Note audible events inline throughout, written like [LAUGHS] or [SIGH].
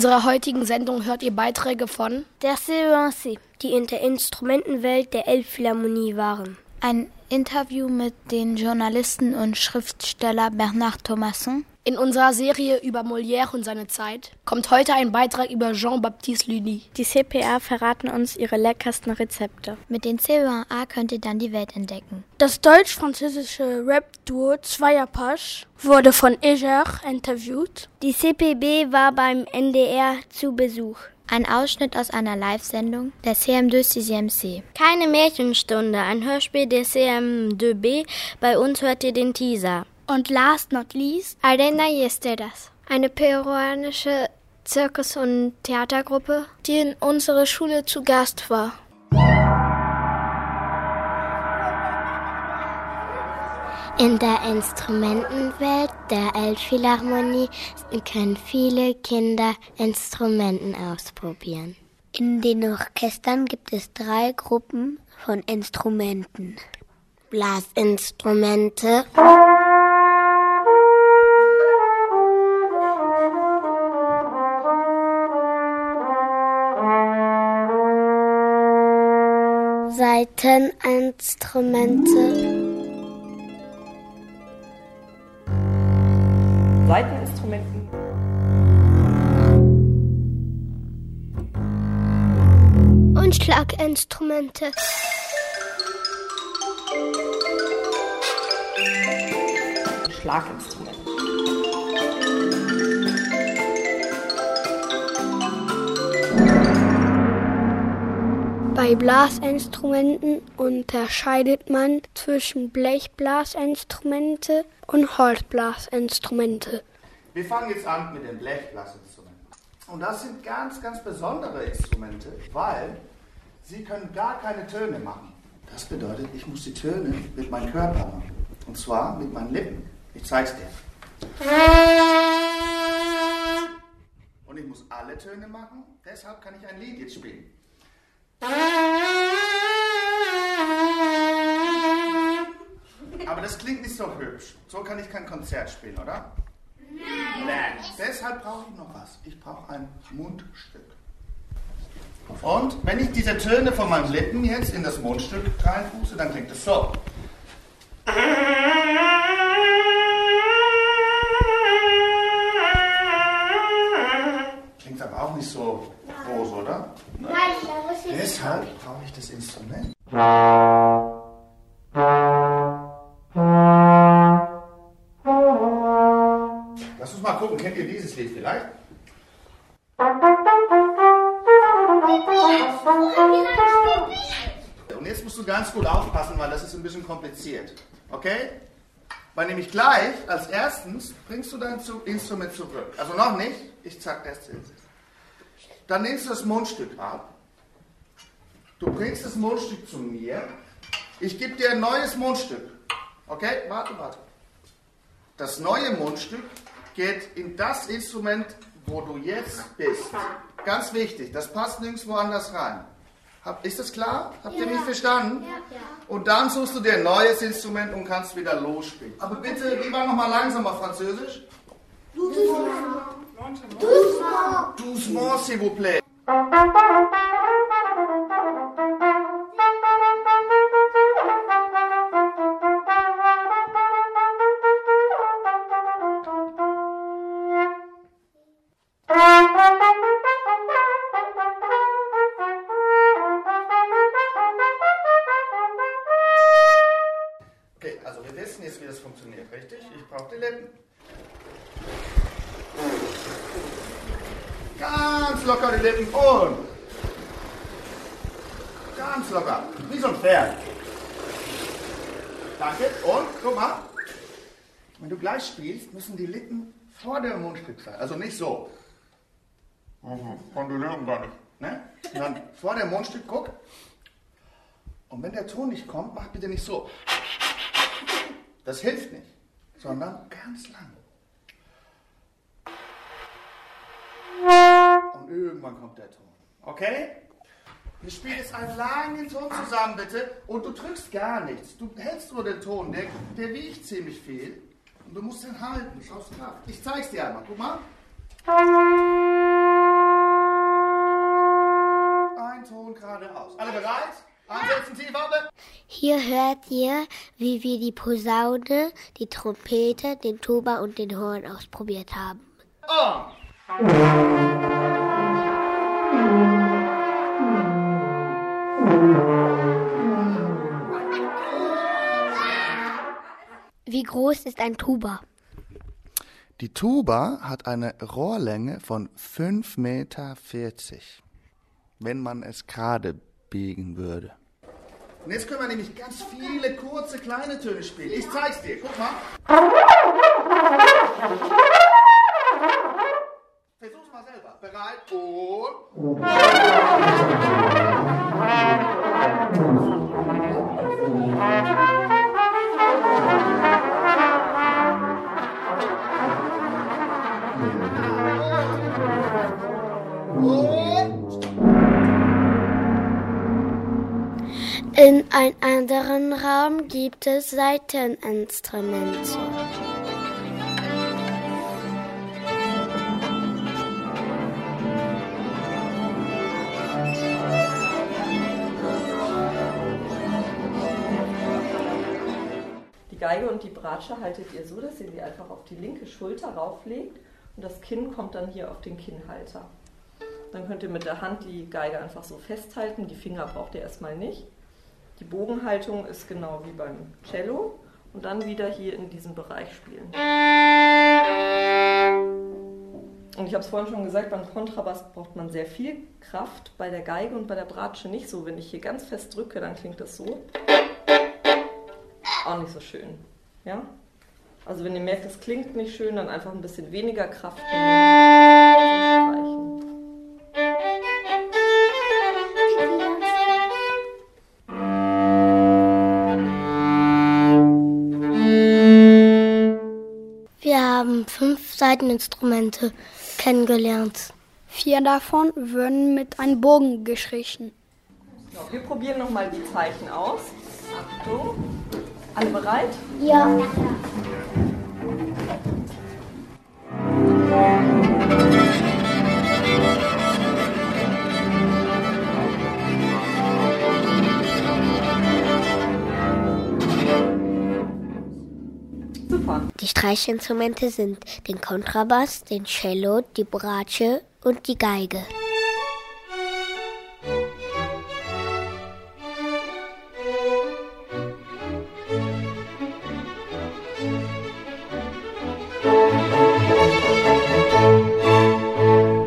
unserer heutigen Sendung hört ihr Beiträge von der CENC, die in der Instrumentenwelt der Elbphilharmonie waren. Ein Interview mit den Journalisten und Schriftsteller Bernard Thomasson. In unserer Serie über Molière und seine Zeit kommt heute ein Beitrag über Jean-Baptiste Lully. Die CPA verraten uns ihre leckersten Rezepte. Mit den C1A könnt ihr dann die Welt entdecken. Das deutsch-französische Rap-Duo Zweierpasch wurde von Eger interviewt. Die CPB war beim NDR zu Besuch. Ein Ausschnitt aus einer Live-Sendung der CM2 CCMC. Keine Märchenstunde, ein Hörspiel der CM2B. Bei uns hört ihr den Teaser. Und last not least, Arena Yesteras, eine peruanische Zirkus- und Theatergruppe, die in unserer Schule zu Gast war. In der Instrumentenwelt der Elbphilharmonie können viele Kinder Instrumenten ausprobieren. In den Orchestern gibt es drei Gruppen von Instrumenten. Blasinstrumente, Saiteninstrumente. Schlaginstrumente. Schlaginstrumente. Bei Blasinstrumenten unterscheidet man zwischen Blechblasinstrumente und Holzblasinstrumente. Wir fangen jetzt an mit den Blechblasinstrumenten. Und das sind ganz, ganz besondere Instrumente, weil sie können gar keine Töne machen. Das bedeutet, ich muss die Töne mit meinem Körper machen. Und zwar mit meinen Lippen. Ich zeig's dir. Und ich muss alle Töne machen, deshalb kann ich ein Lied jetzt spielen. Aber das klingt nicht so hübsch. So kann ich kein Konzert spielen, oder? Nein. Deshalb brauche ich noch was. Ich brauche ein Mundstück. Und wenn ich diese Töne von meinen Lippen jetzt in das Mundstück reinfuße, dann klingt es so. Klingt aber auch nicht so groß, oder? Nein, da muss ich. Deshalb brauche ich das Instrument. Lass uns mal gucken, kennt ihr dieses Lied vielleicht? Ganz gut aufpassen, weil das ist ein bisschen kompliziert. Okay? Weil nämlich gleich, als erstens, bringst du dein Instrument zurück. Also noch nicht, ich zeig erst jetzt. Dann nimmst du das Mundstück ab. Du bringst das Mundstück zu mir. Ich gebe dir ein neues Mundstück. Okay? Warte, warte. Das neue Mundstück geht in das Instrument, wo du jetzt bist. Ganz wichtig, das passt nirgendwo anders rein. Hab, ist das klar? Habt ihr mich verstanden? Und dann suchst du dir ein neues Instrument und kannst wieder losspielen. Aber bitte, wie war nochmal langsamer Französisch? Doucement, s'il vous plaît. Pferd. Danke. Und guck mal, wenn du gleich spielst, müssen die Lippen vor dem Mundstück sein. Also nicht so. Von den Lippen gar nicht. Ne? Sondern vor dem Mundstück, guck. Und wenn der Ton nicht kommt, mach bitte nicht so. Das hilft nicht, sondern ganz lang. Und irgendwann kommt der Ton. Okay? Wir spielen jetzt einen langen Ton zusammen, bitte. Und du drückst gar nichts. Du hältst nur den Ton. Der, der wiegt ziemlich viel. Und du musst den halten. Schaust nach. Ich zeig's dir einmal. Guck mal. Ein Ton geradeaus. Alle bereit? Ansetzen, Zielfarbe. Hier hört ihr, wie wir die Posaune, die Trompete, den Tuba und den Horn ausprobiert haben. Oh. Wie groß ist ein Tuba? Die Tuba hat eine Rohrlänge von 5,40 Meter, wenn man es gerade biegen würde. Und jetzt können wir nämlich ganz viele kurze kleine Töne spielen. Ich zeig's dir, guck mal. Versuch's mal selber. Bereit und. In einem anderen Raum gibt es Saiteninstrumente. Die Geige und die Bratsche haltet ihr so, dass ihr sie einfach auf die linke Schulter rauflegt und das Kinn kommt dann hier auf den Kinnhalter. Dann könnt ihr mit der Hand die Geige einfach so festhalten, die Finger braucht ihr erstmal nicht. Die Bogenhaltung ist genau wie beim Cello und dann wieder hier in diesem Bereich spielen. Und ich habe es vorhin schon gesagt, beim Kontrabass braucht man sehr viel Kraft, bei der Geige und bei der Bratsche nicht so. Wenn ich hier ganz fest drücke, dann klingt das so. Auch nicht so schön. Ja? Also wenn ihr merkt, es klingt nicht schön, dann einfach ein bisschen weniger Kraft nehmen. Saiteninstrumente kennengelernt. Vier davon würden mit einem Bogen gestrichen. So, wir probieren nochmal die Zeichen aus. Achtung. Alle bereit? Ja. Die Streichinstrumente sind den Kontrabass, den Cello, die Bratsche und die Geige.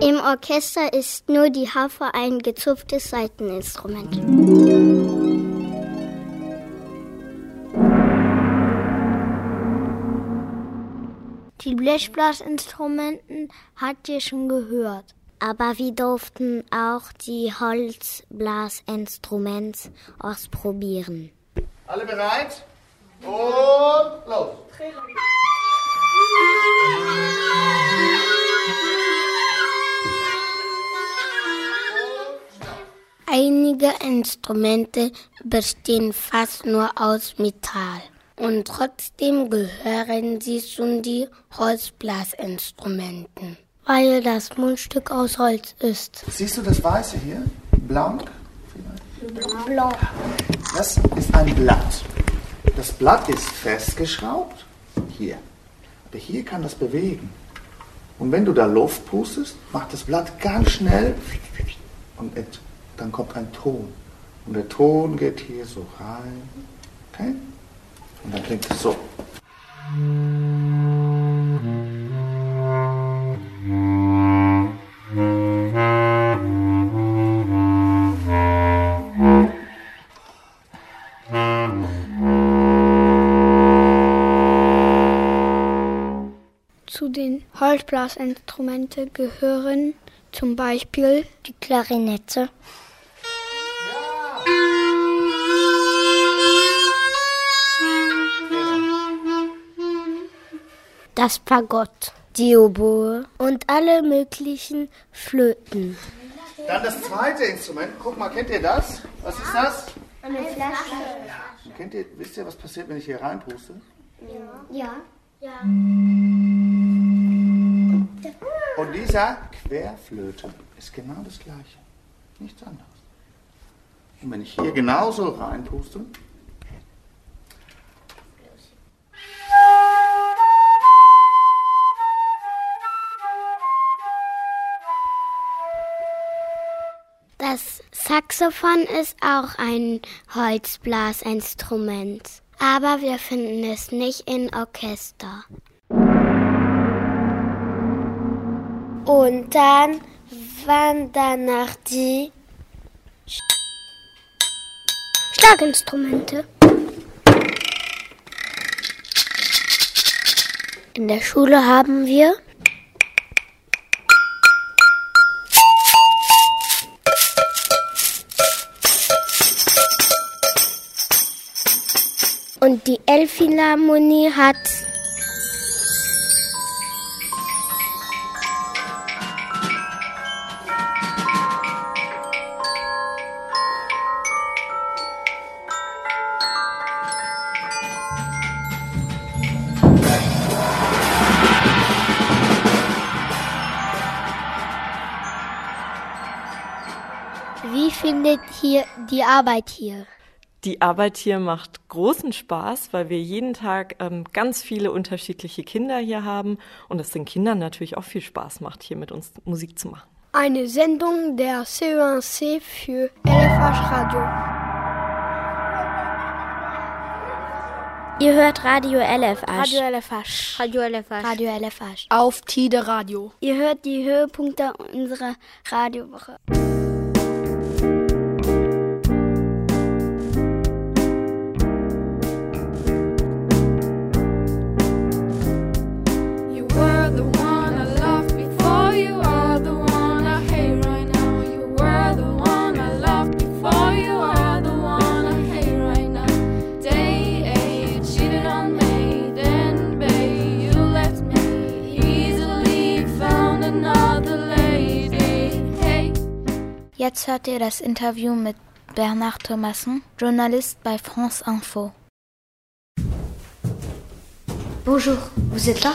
Im Orchester ist nur die Harfe ein gezupftes Saiteninstrument. Die Blechblasinstrumenten habt ihr schon gehört. Aber wir durften auch die Holzblasinstrumente ausprobieren. Alle bereit? Und los! Einige Instrumente bestehen fast nur aus Metall und trotzdem gehören sie zu den Holzblasinstrumenten, weil das Mundstück aus Holz ist. Siehst du das Weiße hier? Blank? Blanc. Das ist ein Blatt. Das Blatt ist festgeschraubt. Hier. Aber hier kann das bewegen. Und wenn du da Luft pustest, macht das Blatt ganz schnell und dann kommt ein Ton. Und der Ton geht hier so rein. Okay? Und dann klingt es so. Zu den Holzblasinstrumenten gehören zum Beispiel die Klarinette, das Fagott, die Oboe und alle möglichen Flöten. Dann das zweite Instrument. Guck mal, kennt ihr das? Was ist das? Eine Flasche. Kennt ihr, wisst ihr, was passiert, wenn ich hier reinpuste? Ja. Ja. Und dieser Querflöte ist genau das gleiche. Nichts anderes. Und wenn ich hier genauso reinpuste, Saxophon ist auch ein Holzblasinstrument, aber wir finden es nicht in Orchester. Und dann waren danach die Schlaginstrumente. In der Schule haben wir Elbphilharmonie hat Wie findet ihr die Arbeit hier? Die Arbeit hier macht großen Spaß, weil wir jeden Tag ähm, ganz viele unterschiedliche Kinder hier haben und es den Kindern natürlich auch viel Spaß macht, hier mit uns Musik zu machen. Eine Sendung der C1C für LFH Radio. Ihr hört Radio LFH. Radio LFH. Radio LFH. Radio LFH. Auf Tide Radio. Ihr hört die Höhepunkte unserer Radiowoche. Jetzt hört ihr das Interview mit Bernard Thomason, Journaliste bei France Info. Bonjour, vous êtes là?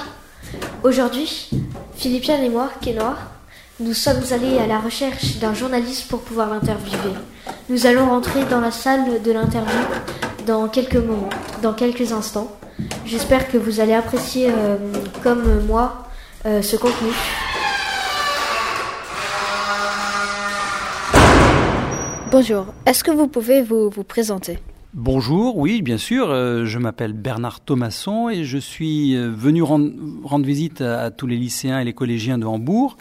Aujourd'hui, Philippiane et moi, noir, nous sommes allés à la recherche d'un journaliste pour pouvoir l'interviewer. Nous allons rentrer dans la salle de l'interview dans quelques moments, dans quelques instants. J'espère que vous allez apprécier, euh, comme moi, euh, ce contenu. Bonjour, est-ce que vous pouvez vous, présenter? Bonjour, oui, bien sûr. euh, je m'appelle Bernard Thomasson et je suis euh, venu rendre, visite à, tous les lycéens et les collégiens de Hambourg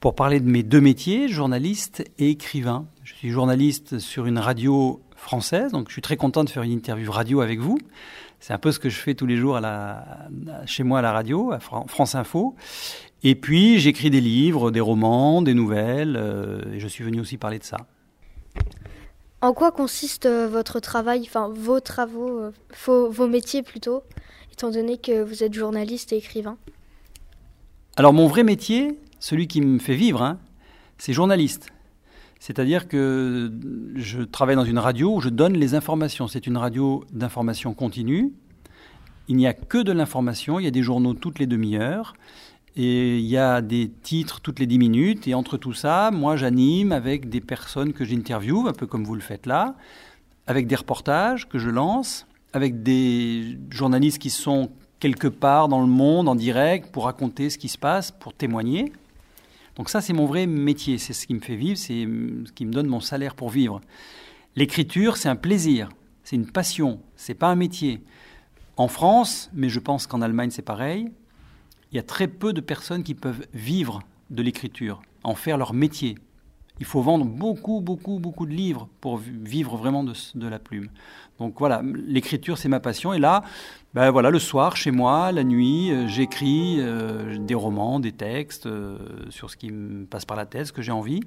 pour parler de mes deux métiers, journaliste et écrivain. Je suis journaliste sur une radio française, donc je suis très content de faire une interview radio avec vous. C'est un peu ce que je fais tous les jours chez moi à la radio, à Fran- France Info. Et puis j'écris des livres, des romans, des nouvelles, euh, et je suis venu aussi parler de ça. En quoi consiste euh, votre travail, enfin vos travaux, euh, vos, métiers plutôt, étant donné que vous êtes journaliste et écrivain? Alors mon vrai métier, celui qui me fait vivre, hein, c'est journaliste. C'est-à-dire que je travaille dans une radio où je donne les informations. C'est une radio d'information continue. Il n'y a que de l'information, il y a des journaux toutes les demi-heures. Et il y a des titres toutes les dix minutes. Et entre tout ça, moi, j'anime avec des personnes que j'interviewe, un peu comme vous le faites là, avec des reportages que je lance, avec des journalistes qui sont quelque part dans le monde en direct pour raconter ce qui se passe, pour témoigner. Donc ça, c'est mon vrai métier. C'est ce qui me fait vivre, c'est ce qui me donne mon salaire pour vivre. L'écriture, c'est un plaisir, c'est une passion, c'est pas un métier. En France, mais je pense qu'en Allemagne, c'est pareil il y a très peu de personnes qui peuvent vivre de l'écriture, en faire leur métier. Il faut vendre beaucoup, beaucoup, beaucoup de livres pour vivre vraiment de, de la plume. Donc voilà, l'écriture, c'est ma passion. Et là, ben voilà, le soir, chez moi, la nuit, euh, j'écris euh, des romans, des textes euh, sur ce qui me passe par la tête, ce que j'ai envie,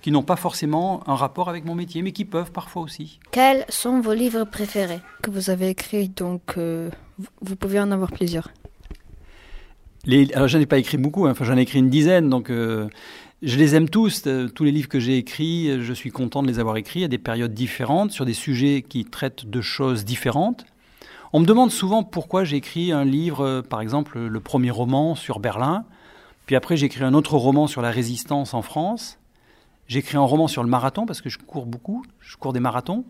qui n'ont pas forcément un rapport avec mon métier, mais qui peuvent parfois aussi. Quels sont vos livres préférés? Que vous avez écrits Donc, euh, vous pouvez en avoir plusieurs. Alors, j'en ai pas écrit beaucoup, hein, enfin, j'en ai écrit une dizaine, donc euh, je les aime tous. Euh, tous les livres que j'ai écrits, je suis content de les avoir écrits à des périodes différentes, sur des sujets qui traitent de choses différentes. On me demande souvent pourquoi j'ai écrit un livre, euh, par exemple, le premier roman sur Berlin, puis après j'ai écrit un autre roman sur la résistance en France. J'ai écrit un roman sur le marathon parce que je cours beaucoup, je cours des marathons.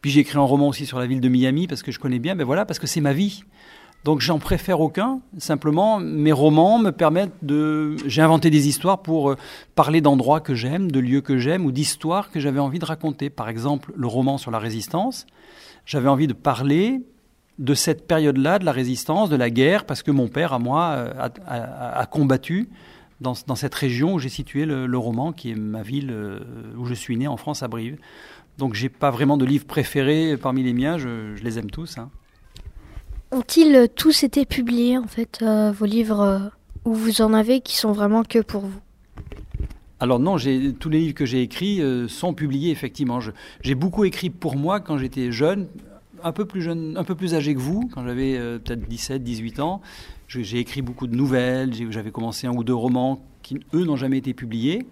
Puis j'ai écrit un roman aussi sur la ville de Miami parce que je connais bien, ben voilà, parce que c'est ma vie. Donc j'en préfère aucun. Simplement, mes romans me permettent de. J'ai inventé des histoires pour euh, parler d'endroits que j'aime, de lieux que j'aime ou d'histoires que j'avais envie de raconter. Par exemple, le roman sur la résistance. J'avais envie de parler de cette période-là, de la résistance, de la guerre, parce que mon père, à moi, euh, a, combattu dans, cette région où j'ai situé le, roman, qui est ma ville euh, où je suis né, en France, à Brive. Donc j'ai pas vraiment de livre préféré parmi les miens, je, je les aime tous. hein. Ont-ils tous été publiés en fait, euh, vos livres, euh, ou vous en avez qui sont vraiment que pour vous? Alors non, tous les livres que j'ai écrits euh, sont publiés effectivement. J'ai beaucoup écrit pour moi quand j'étais jeune, un peu plus jeune, un peu plus âgé que vous, quand j'avais peut-être 17, 18 ans. J'ai écrit beaucoup de nouvelles, j'avais commencé un ou deux romans qui, eux, n'ont jamais été publiés.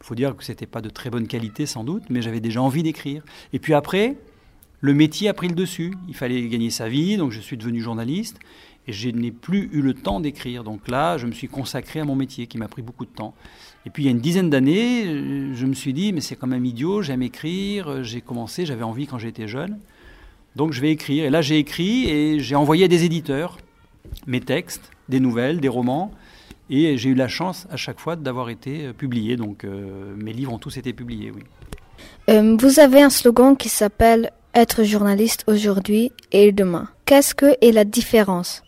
Il faut dire que c'était pas de très bonne qualité sans doute, mais j'avais déjà envie d'écrire. Et puis après, le métier a pris le dessus. Il fallait gagner sa vie, donc je suis devenu journaliste. Et je n'ai plus eu le temps d'écrire. Donc là, je me suis consacré à mon métier qui m'a pris beaucoup de temps. Et puis il y a une dizaine d'années, je me suis dit, mais c'est quand même idiot, j'aime écrire. J'ai commencé, j'avais envie quand j'étais jeune. Donc je vais écrire. Et là, j'ai écrit et j'ai envoyé à des éditeurs mes textes, des nouvelles, des romans. Et j'ai eu la chance à chaque fois d'avoir été euh, publié. Donc euh, mes livres ont tous été publiés, oui. Euh, Vous avez un slogan qui s'appelle Être journaliste aujourd'hui et demain. Qu'est-ce que est la différence?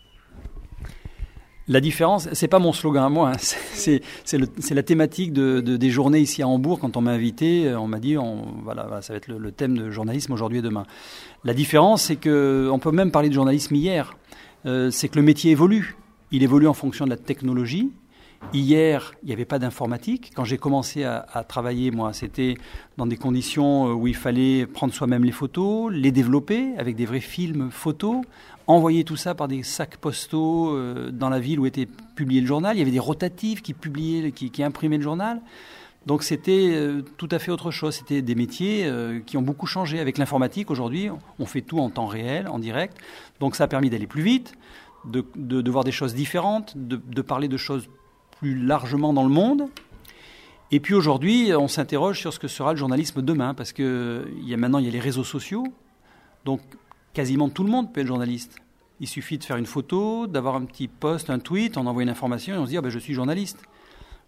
La différence, c'est pas mon slogan à moi, hein. [LAUGHS] c'est- la thématique de, de- des journées ici à Hambourg. Quand on m'a invité, euh, on m'a dit, on- voilà, ça va être le, le thème de journalisme aujourd'hui et demain. La différence, c'est que on peut même parler de journalisme hier. Euh, c'est que le métier évolue. Il évolue en fonction de la technologie. Hier, il n'y avait pas d'informatique. Quand j'ai commencé à, travailler, moi, c'était dans des conditions euh, où il fallait prendre soi-même les photos, les développer avec des vrais films photos, envoyer tout ça par des sacs postaux euh, dans la ville où était publié le journal. Il y avait des rotatives qui publiaient, qui, imprimaient le journal. Donc c'était euh, tout à fait autre chose. C'était des métiers qui ont beaucoup changé. Avec l'informatique, aujourd'hui, on fait tout en temps réel, en direct. Donc ça a permis d'aller plus vite, de, voir des choses différentes, de parler de choses plus largement dans le monde. Et puis aujourd'hui, on s'interroge sur ce que sera le journalisme demain, parce que il y a maintenant il y a les réseaux sociaux, donc quasiment tout le monde peut être journaliste. Il suffit de faire une photo, d'avoir un petit post, un tweet, on envoie une information et on se dit ah ben, je suis journaliste.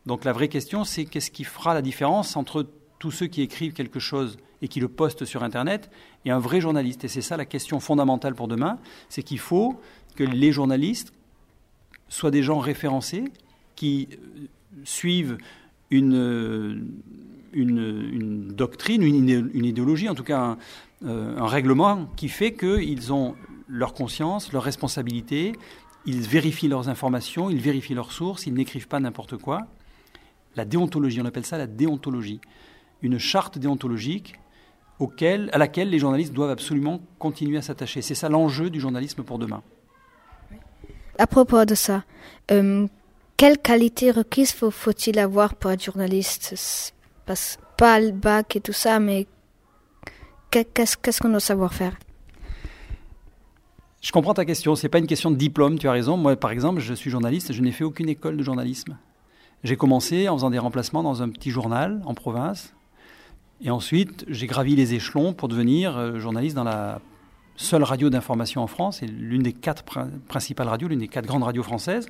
Donc la vraie question, c'est qu'est-ce qui fera la différence entre tous ceux qui écrivent quelque chose et qui le postent sur Internet et un vrai journaliste? Et c'est ça la question fondamentale pour demain, c'est qu'il faut que les journalistes soient des gens référencés qui suivent une, une, doctrine, une, une idéologie, en tout cas un, euh, un règlement qui fait qu'ils ont leur conscience, leur responsabilité, ils vérifient leurs informations, ils vérifient leurs sources, ils n'écrivent pas n'importe quoi. La déontologie, on appelle ça la déontologie, une charte déontologique auquel, à laquelle les journalistes doivent absolument continuer à s'attacher. C'est ça l'enjeu du journalisme pour demain. À propos de ça, euh, quelle qualité requise faut- faut-il avoir pour être journaliste? Pas, le bac et tout ça, mais que- qu'est-ce qu'on doit savoir faire? Je comprends ta question. C'est pas une question de diplôme. Tu as raison. Moi, par exemple, je suis journaliste. Je n'ai fait aucune école de journalisme. J'ai commencé en faisant des remplacements dans un petit journal en province, et ensuite j'ai gravi les échelons pour devenir euh, journaliste dans la seule radio d'information en France et l'une des quatre prin- principales radios, l'une des quatre grandes radios françaises.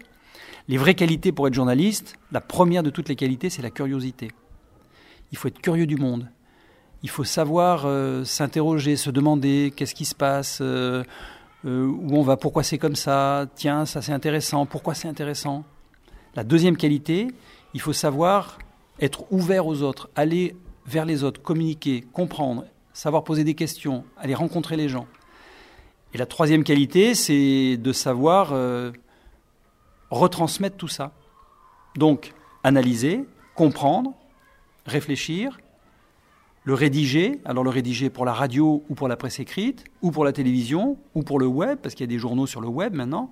Les vraies qualités pour être journaliste, la première de toutes les qualités, c'est la curiosité. Il faut être curieux du monde. Il faut savoir euh, s'interroger, se demander qu'est-ce qui se passe, euh, euh, où on va, pourquoi c'est comme ça, tiens, ça c'est intéressant, pourquoi c'est intéressant. La deuxième qualité, il faut savoir être ouvert aux autres, aller vers les autres, communiquer, comprendre, savoir poser des questions, aller rencontrer les gens. Et la troisième qualité, c'est de savoir retransmettre tout ça. Donc, analyser, comprendre, réfléchir, le rédiger, alors le rédiger pour la radio ou pour la presse écrite, ou pour la télévision, ou pour le web, parce qu'il y a des journaux sur le web maintenant.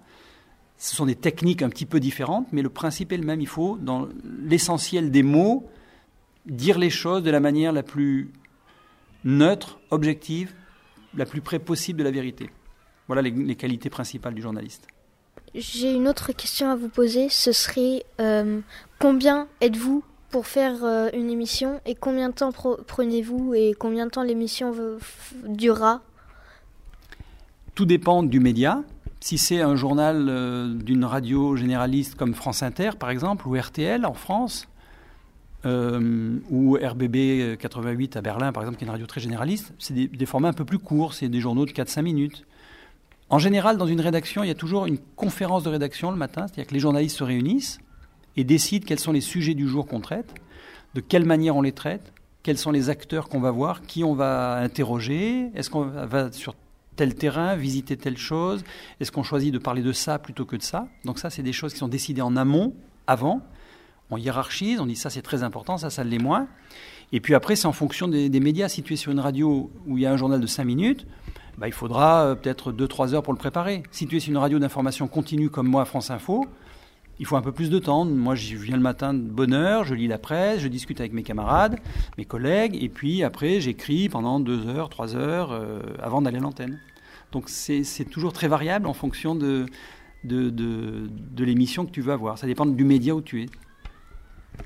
Ce sont des techniques un petit peu différentes, mais le principe est le même. Il faut, dans l'essentiel des mots, dire les choses de la manière la plus neutre, objective, la plus près possible de la vérité. Voilà les, les qualités principales du journaliste. J'ai une autre question à vous poser. Ce serait euh, combien êtes-vous pour faire euh, une émission et combien de temps prenez-vous et combien de temps l'émission durera? Tout dépend du média Si c'est un journal euh, d'une radio généraliste comme France Inter, par exemple, ou RTL en France, ou RBB 88 à Berlin, par exemple, qui est une radio très généraliste, c'est des, des formats un peu plus courts, c'est des journaux de 4-5 minutes. En général, dans une rédaction, il y a toujours une conférence de rédaction le matin, c'est-à-dire que les journalistes se réunissent et décident quels sont les sujets du jour qu'on traite, de quelle manière on les traite, quels sont les acteurs qu'on va voir, qui on va interroger, est-ce qu'on va sur tel terrain, visiter telle chose, est-ce qu'on choisit de parler de ça plutôt que de ça. Donc ça, c'est des choses qui sont décidées en amont, avant. On hiérarchise, on dit ça c'est très important, ça ça l'est moins. Et puis après, c'est en fonction des, médias. Si tu es sur une radio où il y a un journal de 5 minutes, bah, il faudra euh, peut-être 2-3 heures pour le préparer. Si tu es sur une radio d'information continue comme moi, France Info, il faut un peu plus de temps. Moi, je viens le matin de bonne heure, je lis la presse, je discute avec mes camarades, mes collègues, et puis après, j'écris pendant 2 heures, 3 heures euh, avant d'aller à l'antenne. Donc c'est toujours très variable en fonction de, de, de l'émission que tu veux avoir. Ça dépend du média où tu es.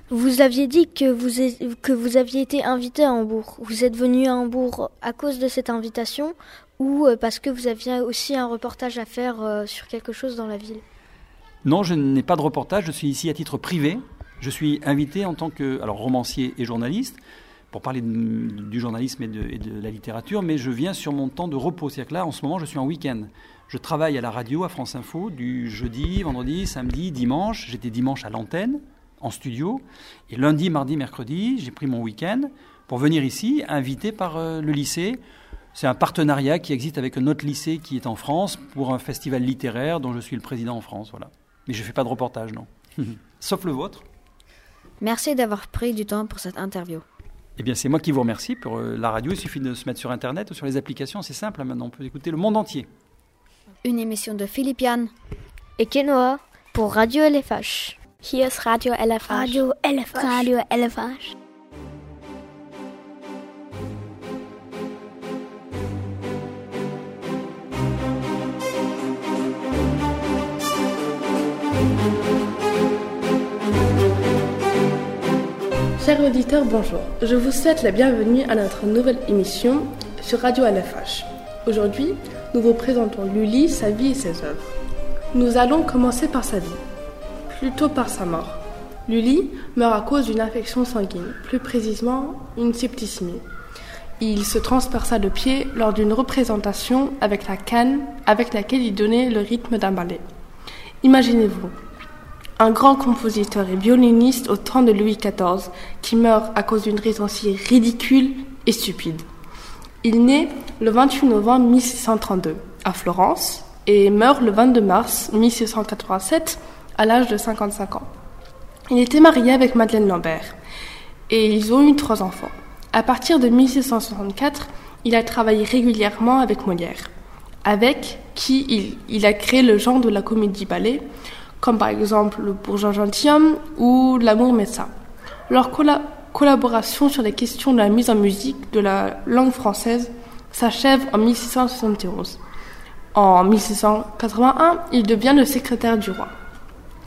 Vous aviez dit que vous, que vous aviez été invité à Hambourg. Vous êtes venu à Hambourg à cause de cette invitation ou euh, parce que vous aviez aussi un reportage à faire euh, sur quelque chose dans la ville? Non, je n'ai pas de reportage, je suis ici à titre privé. Je suis invité en tant que alors, romancier et journaliste pour parler du journalisme et de, et de la littérature, mais je viens sur mon temps de repos. C'est-à-dire que là, en ce moment, je suis en week-end. Je travaille à la radio, à France Info, du jeudi, vendredi, samedi, dimanche. J'étais dimanche à l'antenne, en studio. Et lundi, mardi, mercredi, j'ai pris mon week-end pour venir ici, invité par euh, le lycée. C'est un partenariat qui existe avec un autre lycée qui est en France pour un festival littéraire dont je suis le président en France. Voilà. Mais je ne fais pas de reportage, non. [LAUGHS] Sauf le vôtre. Merci d'avoir pris du temps pour cette interview. Eh bien, c'est moi qui vous remercie pour euh, la radio. Il suffit de se mettre sur Internet ou sur les applications. C'est simple, hein, maintenant. On peut écouter le monde entier. Une émission de Philippe Yann et Kenoa pour Radio LFH. Hier ist Radio LFH. Radio LFH. Radio LFH. Chers auditeurs, bonjour. Je vous souhaite la bienvenue à notre nouvelle émission sur Radio LFH. Aujourd'hui, nous vous présentons Lully, sa vie et ses œuvres. Nous allons commencer par sa vie, plutôt par sa mort. Lully meurt à cause d'une infection sanguine, plus précisément une septicémie. Il se transperça le pied lors d'une représentation avec la canne avec laquelle il donnait le rythme d'un ballet. Imaginez-vous, un grand compositeur et violoniste au temps de Louis XIV qui meurt à cause d'une raison si ridicule et stupide. Il naît le 28 novembre 1632 à Florence et meurt le 22 mars 1687 à l'âge de 55 ans. Il était marié avec Madeleine Lambert et ils ont eu trois enfants. À partir de 1664, il a travaillé régulièrement avec Molière, avec qui il, a créé le genre de la comédie-ballet, comme par exemple le Bourgeois gentilhomme ou L'amour médecin. Leur colla- collaboration sur les questions de la mise en musique de la langue française s'achève en 1671. En 1681, il devient le secrétaire du roi.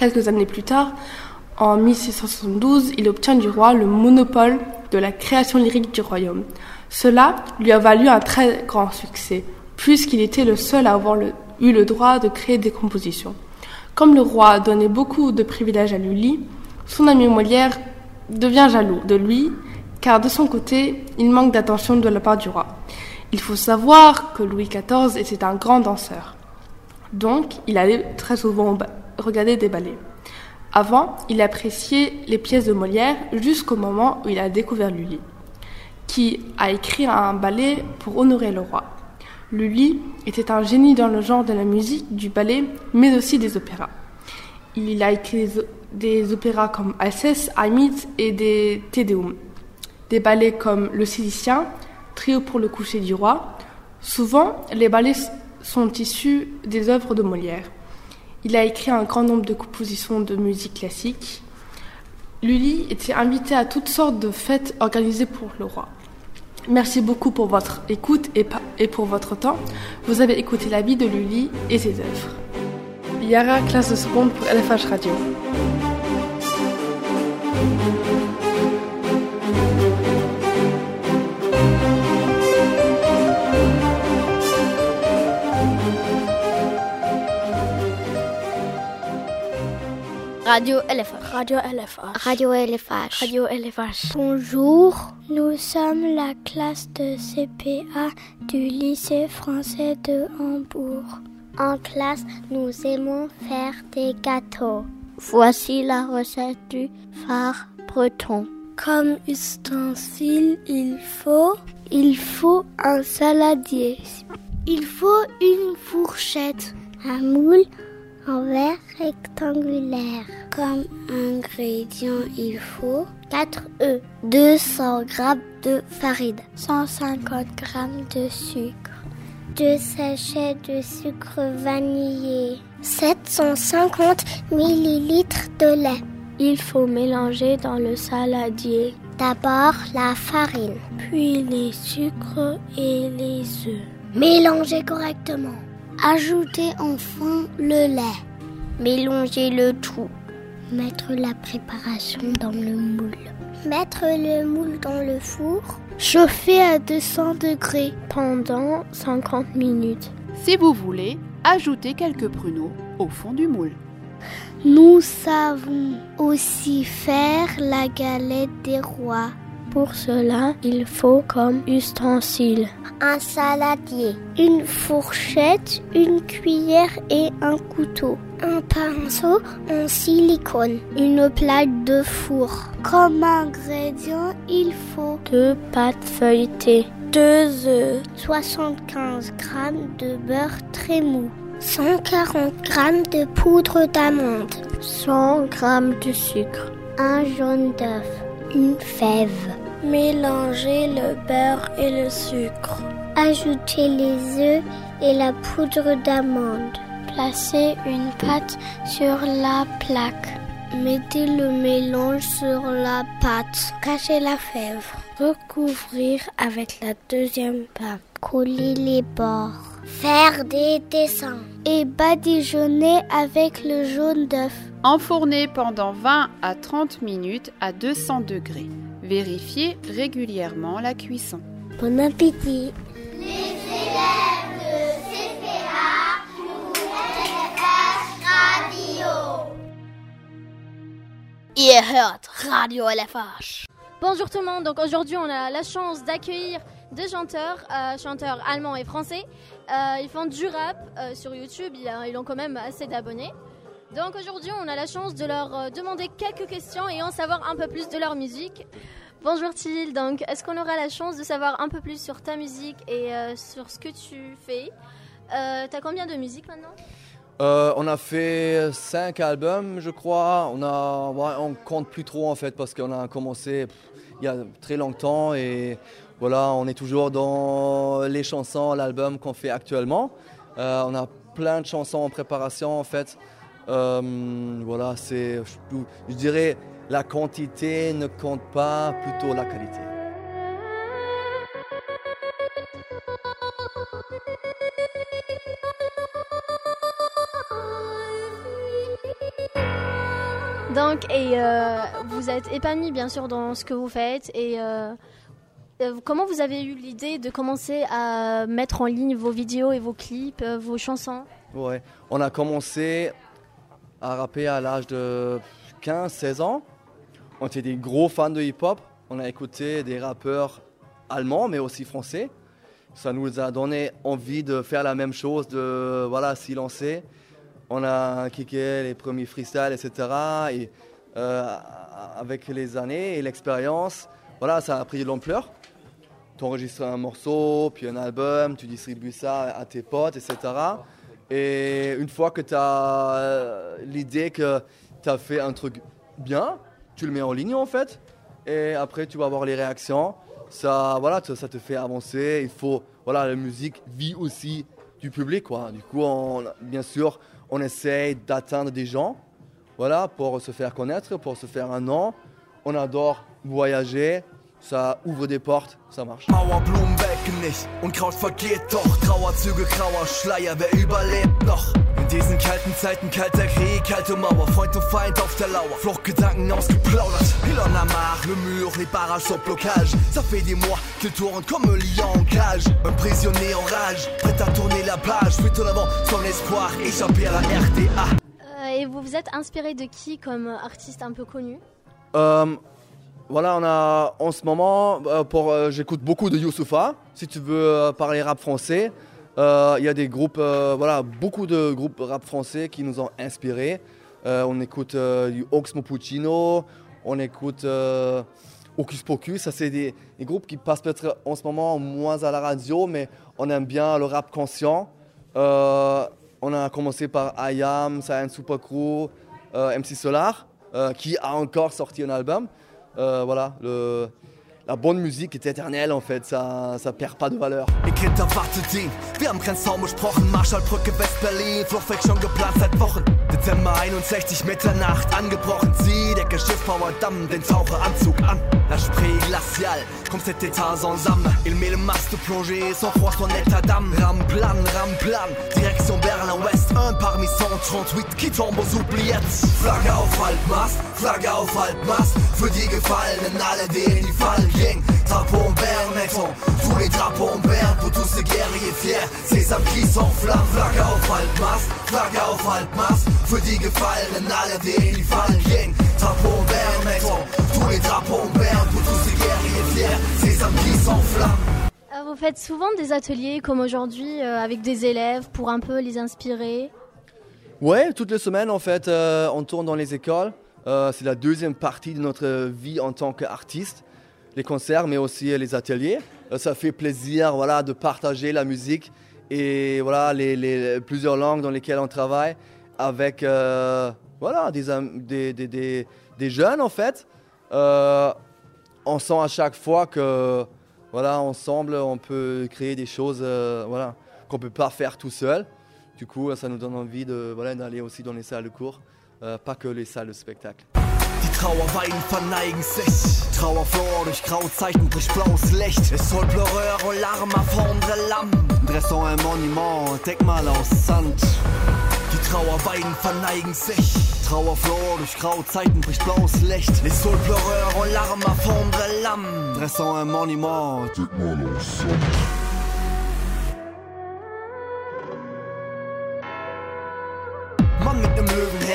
Quelques années plus tard, en 1672, il obtient du roi le monopole de la création lyrique du royaume. Cela lui a valu un très grand succès, puisqu'il était le seul à avoir eu le droit de créer des compositions. Comme le roi donnait beaucoup de privilèges à Lully, son ami Molière devient jaloux de lui, car de son côté, il manque d'attention de la part du roi. Il faut savoir que Louis XIV était un grand danseur. Donc, il allait très souvent au ba- regarder des ballets. Avant, il appréciait les pièces de Molière jusqu'au moment où il a découvert Lully, qui a écrit un ballet pour honorer le roi. Lully était un génie dans le genre de la musique, du ballet, mais aussi des opéras. Il a écrit des, opéras comme Alceste, Hamid et des Te Deum. Des ballets comme Le Silicien, Trio pour le coucher du roi. Souvent, les ballets sont issus des œuvres de Molière. Il a écrit un grand nombre de compositions de musique classique. Lully était invité à toutes sortes de fêtes organisées pour le roi. Merci beaucoup pour votre écoute et, pour votre temps. Vous avez écouté la vie de Lully et ses œuvres. Yara, classe de seconde pour LFH Radio. Radio LFH. Radio LFH. Radio LFH. Radio LFH. Bonjour, nous sommes la classe de CPA du lycée français de Hambourg. En classe, nous aimons faire des gâteaux. Voici la recette du phare breton. Comme ustensile, il faut, il faut un saladier. Il faut une fourchette, un moule en verre rectangulaire. Comme ingrédient, il faut 4 œufs, 200 g de farine, 150 g de sucre, 2 sachets de sucre vanillé, 750 ml de lait. Il faut mélanger dans le saladier. D'abord la farine, puis les sucres et les œufs. Mélangez correctement. Ajoutez enfin le lait. Mélangez le tout. Mettre la préparation dans le moule. Mettre le moule dans le four. Chauffer à 200 degrés pendant 50 minutes. Si vous voulez, ajoutez quelques pruneaux au fond du moule. Nous savons aussi faire la galette des rois. Pour cela, il faut comme ustensile. Un saladier, une fourchette, une cuillère et un couteau, un pinceau en silicone, une plaque de four. Comme ingrédient, il faut deux pâtes feuilletées, deux œufs, 75 g de beurre très mou, 140 g de poudre d'amande, 100 g de sucre, un jaune d'œuf, une fève. Mélangez le beurre et le sucre. Ajoutez les œufs et la poudre d'amande. Placez une pâte sur la plaque. Mettez le mélange sur la pâte. Cachez la fève. Recouvrir avec la deuxième pâte. Coller les bords. Faire des dessins. Et badigeonner avec le jaune d'œuf. Enfourner pendant 20 à 30 minutes à 200 degrés. Vérifiez régulièrement la cuisson. Bon appétit Les élèves de CPA LFH Radio. Ihr hört Radio LFH. Bonjour tout le monde, donc aujourd'hui on a la chance d'accueillir deux chanteurs, euh, chanteurs allemands et français. Euh, ils font du rap euh, sur YouTube, ils, ils, ont quand même assez d'abonnés. Donc aujourd'hui on a la chance de leur demander quelques questions et en savoir un peu plus de leur musique. Bonjour Thiel, donc est-ce qu'on aura la chance de savoir un peu plus sur ta musique et sur ce que tu fais? T'as combien de musiques maintenant? Euh, on a fait cinq albums, je crois. On a, on compte plus trop en fait parce qu'on a commencé il y a très longtemps et voilà, on est toujours dans les chansons, l'album qu'on fait actuellement. Euh, on a plein de chansons en préparation en fait. Euh, voilà, c'est, je dirais, la quantité ne compte pas, plutôt la qualité. Donc, et euh, vous êtes épanoui bien sûr dans ce que vous faites. Et euh, comment vous avez eu l'idée de commencer à mettre en ligne vos vidéos et vos clips, euh, vos chansons? Ouais, on a commencé à rapper à l'âge de 15-16 ans. On était des gros fans de hip-hop. On a écouté des rappeurs allemands, mais aussi français. Ça nous a donné envie de faire la même chose, de voilà, s'y lancer on a kické les premiers freestyles, etc. Et euh, avec les années et l'expérience, voilà, ça a pris de l'ampleur. Tu enregistres un morceau, puis un album, tu distribues ça à tes potes, etc. Et une fois que tu as l'idée que tu as fait un truc bien, tu le mets en ligne en fait. Et après, tu vas voir les réactions. Ça, voilà, ça te fait avancer. Il faut, voilà, la musique vit aussi du public, quoi. Du coup, on, bien sûr, on essaye d'atteindre des gens, voilà, pour se faire connaître, pour se faire un nom. On adore voyager, ça ouvre des portes, ça marche. Welken nicht Kraut doch. Grauer Schleier, wer überlebt noch? Diesen kalten Zeiten, kalter Krieg, kalte Mauer, Freund und Feind auf der Lauer. Fluchtgedanken ausgeplaudert. Il en a marre, le mur, les barrages sur blocage. Ça fait des mois qu'il tourne comme un lion en cage. Un prisonnier en rage, prêt à tourner la page. Fuite en avant, sans espoir, échapper à la RDA. Euh, Et vous vous êtes inspiré de qui comme artiste un peu connu? Euh, voilà, on a en ce moment, euh, pour, euh, j'écoute beaucoup de Youssoufa. Si tu veux euh, parler rap français, Euh, il y a des groupes, euh, voilà, beaucoup de groupes rap français qui nous ont inspirés. Euh, on écoute euh, du Oxmo Puccino, on écoute euh, Hocus Pocus. Ça, c'est des, groupes qui passent peut-être en ce moment moins à la radio, mais on aime bien le rap conscient. Euh, on a commencé par IAM, Science Super Crew, euh, MC Solar, euh, qui a encore sorti un album. Euh, voilà, le, la bonne musique est éternelle en fait, ça, ça perd pas de valeur. Ihr Kind erwartet ihn. Wir haben Grenzraum besprochen. Marschallbrücke West-Berlin. Fluchtweg schon geplant seit Wochen. Dezember 61, Mitternacht angebrochen. Zieh Decke, Schiffbauer, Damm, den Taucheranzug an. La Spree glaciale, comme cet état sans âme. Il met le masque plongé, sans froid, son état d'âme. Ramplan, Ramplan, direction Berlin-Ouest. Un parmi 138 qui tombe aux oubliettes. Flagge auf Halbmast, Flagge auf Halbmast. Für die Gefallenen, alle denen die Fall ging. Drapeau en berne, mettons tous les drapeaux en berne pour tous ces guerriers fiers. Ces âmes qui s'enflamment, Flagge auf Halbmast, Flagge auf Halbmast. Für die Gefallenen, alle denen die Fall ging. Drapeau en berne, mettons tous les drapeaux en berne pour tous ces guerriers fiers. Ces âmes qui s'enflamment. Euh, Vous faites souvent des ateliers comme aujourd'hui euh, avec des élèves pour un peu les inspirer? Ouais, toutes les semaines en fait, euh, on tourne dans les écoles. Euh, c'est la deuxième partie de notre vie en tant qu'artiste. Les concerts, mais aussi les ateliers. Euh, ça fait plaisir voilà, de partager la musique et voilà, les, les- plusieurs langues dans lesquelles on travaille avec euh, voilà, des, des- des- des jeunes en fait. Euh, on sent à chaque fois que voilà, ensemble, on peut créer des choses euh, voilà, qu'on ne peut pas faire tout seul. Du coup, ça nous donne envie de, voilà, d'aller aussi dans les salles de cours, euh, pas que les salles de spectacle. Die Trauerweiden verneigen sich. Trauerflor durch Grauzeichen bricht blaues Licht. Es soll Pleureur und larmes à fondre l'âme. Dressons un monument, Denkmal aus Sand. Die Trauerweiden verneigen sich. Trauerflor durch Grauzeiten bricht blaues Licht. Les sols pleureurs en larmes à fondre l'âme. Dressons un monument, un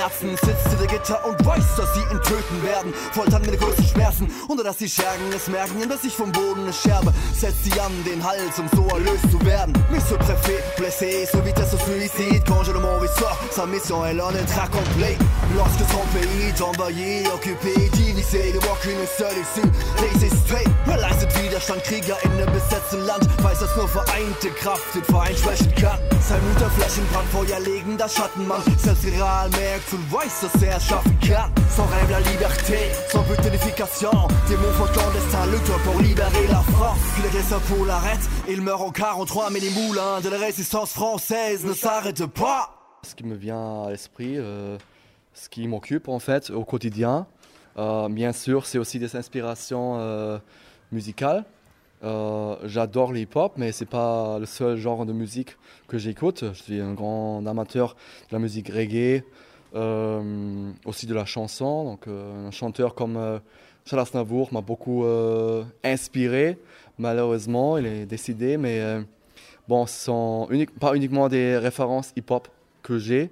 Löwenherzen sitzt hinter Gitter und weiß, dass sie ihn töten werden. Foltern mit den größten Schmerzen, ohne dass die Schergen es merken, dass ich vom Boden eine Scherbe setzt sie an den Hals, um so erlöst zu werden. Monsieur le préfet, blessé, se vitesse au suicide, quand je le sort, sa mission est l'un d'être accomplie. Lorsque son pays est envahi, occupé, divisé, ne voit qu'une seule issue, résister. Er leistet Widerstand, Krieger in einem besetzten Land, weiß, dass nur vereinte Kraft den Feind schwächen kann. Sein Mut der Flächenbrand, Feuer legen, das Schattenmann, selbst real merkt und weiß, dass er es schaffen kann. Son rêve, la liberté, son but d'unification, des mots clandestins, lutte pour libérer la France. Puis l'agresseur pour l'arrête, il meurt en 43, mais les moulins de la résistance française ne s'arrêtent pas. Ce qui me vient à l'esprit, euh, ce qui m'occupe en fait au quotidien, bien sûr, c'est aussi des inspirations euh, musicales. Euh, J'adore le hip-hop, mais c'est pas le seul genre de musique que j'écoute. Je suis un grand amateur de la musique reggae, euh, aussi de la chanson. Donc, euh, un chanteur comme euh, Charles Aznavour m'a beaucoup euh, inspiré. Malheureusement, il est décédé, mais euh, bon, ce sont pas uniquement des références hip-hop que j'ai,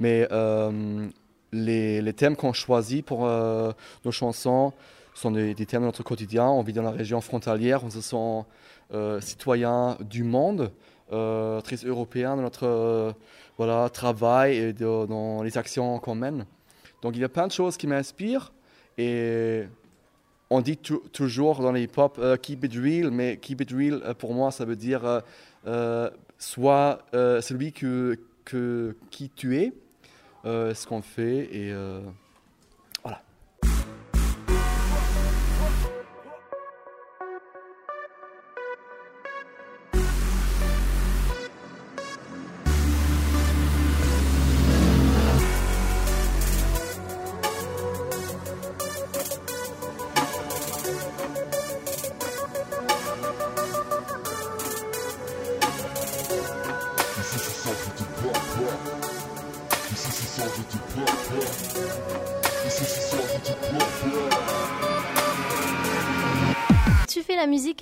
mais euh, les, thèmes qu'on choisit pour euh, nos chansons sont des, thèmes de notre quotidien. On vit dans la région frontalière, on se sent euh, citoyen du monde, euh, très européen dans notre voilà, travail et dans les actions qu'on mène. Donc il y a plein de choses qui m'inspirent et on dit tou- toujours dans les hip-hop euh, keep it real, mais keep it real pour moi ça veut dire euh, soit celui que, que, qui tu es, ce qu'on fait et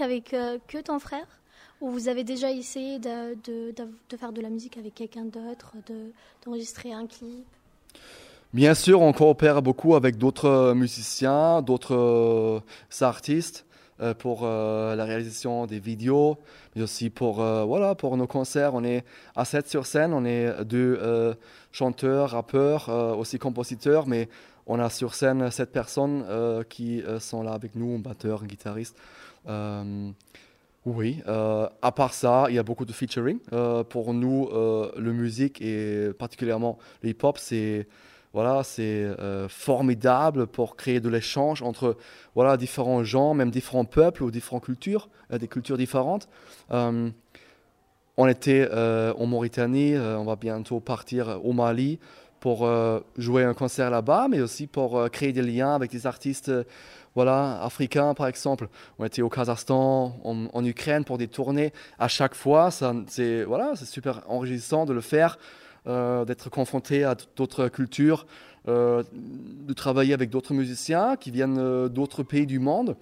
avec euh, que ton frère Ou vous avez déjà essayé de, faire de la musique avec quelqu'un d'autre, de- d'enregistrer un clip? Bien sûr, on coopère beaucoup avec d'autres musiciens, d'autres euh, artistes euh, pour euh, la réalisation des vidéos, mais aussi pour, euh, voilà, pour nos concerts. On est à 7 sur scène, on est deux euh, chanteurs, rappeurs, euh, aussi compositeurs, mais on a sur scène sept personnes euh, qui euh, sont là avec nous, un batteur, un guitariste. Euh, oui, euh, à part ça, il y a beaucoup de featuring. Euh, pour nous, le musique et particulièrement le hip-hop, c'est voilà, c'est formidable pour créer de l'échange entre voilà différents gens, même différents peuples ou différentes cultures, des cultures différentes. On était en Mauritanie, on va bientôt partir au Mali pour jouer un concert là-bas, mais aussi pour créer des liens avec des artistes voilà, africains, par exemple. On était au Kazakhstan, en, Ukraine pour des tournées. À chaque fois, c'est voilà, super enrichissant de le faire, euh, d'être confronté à d'autres cultures, euh, de travailler avec d'autres musiciens qui viennent euh, d'autres pays du monde.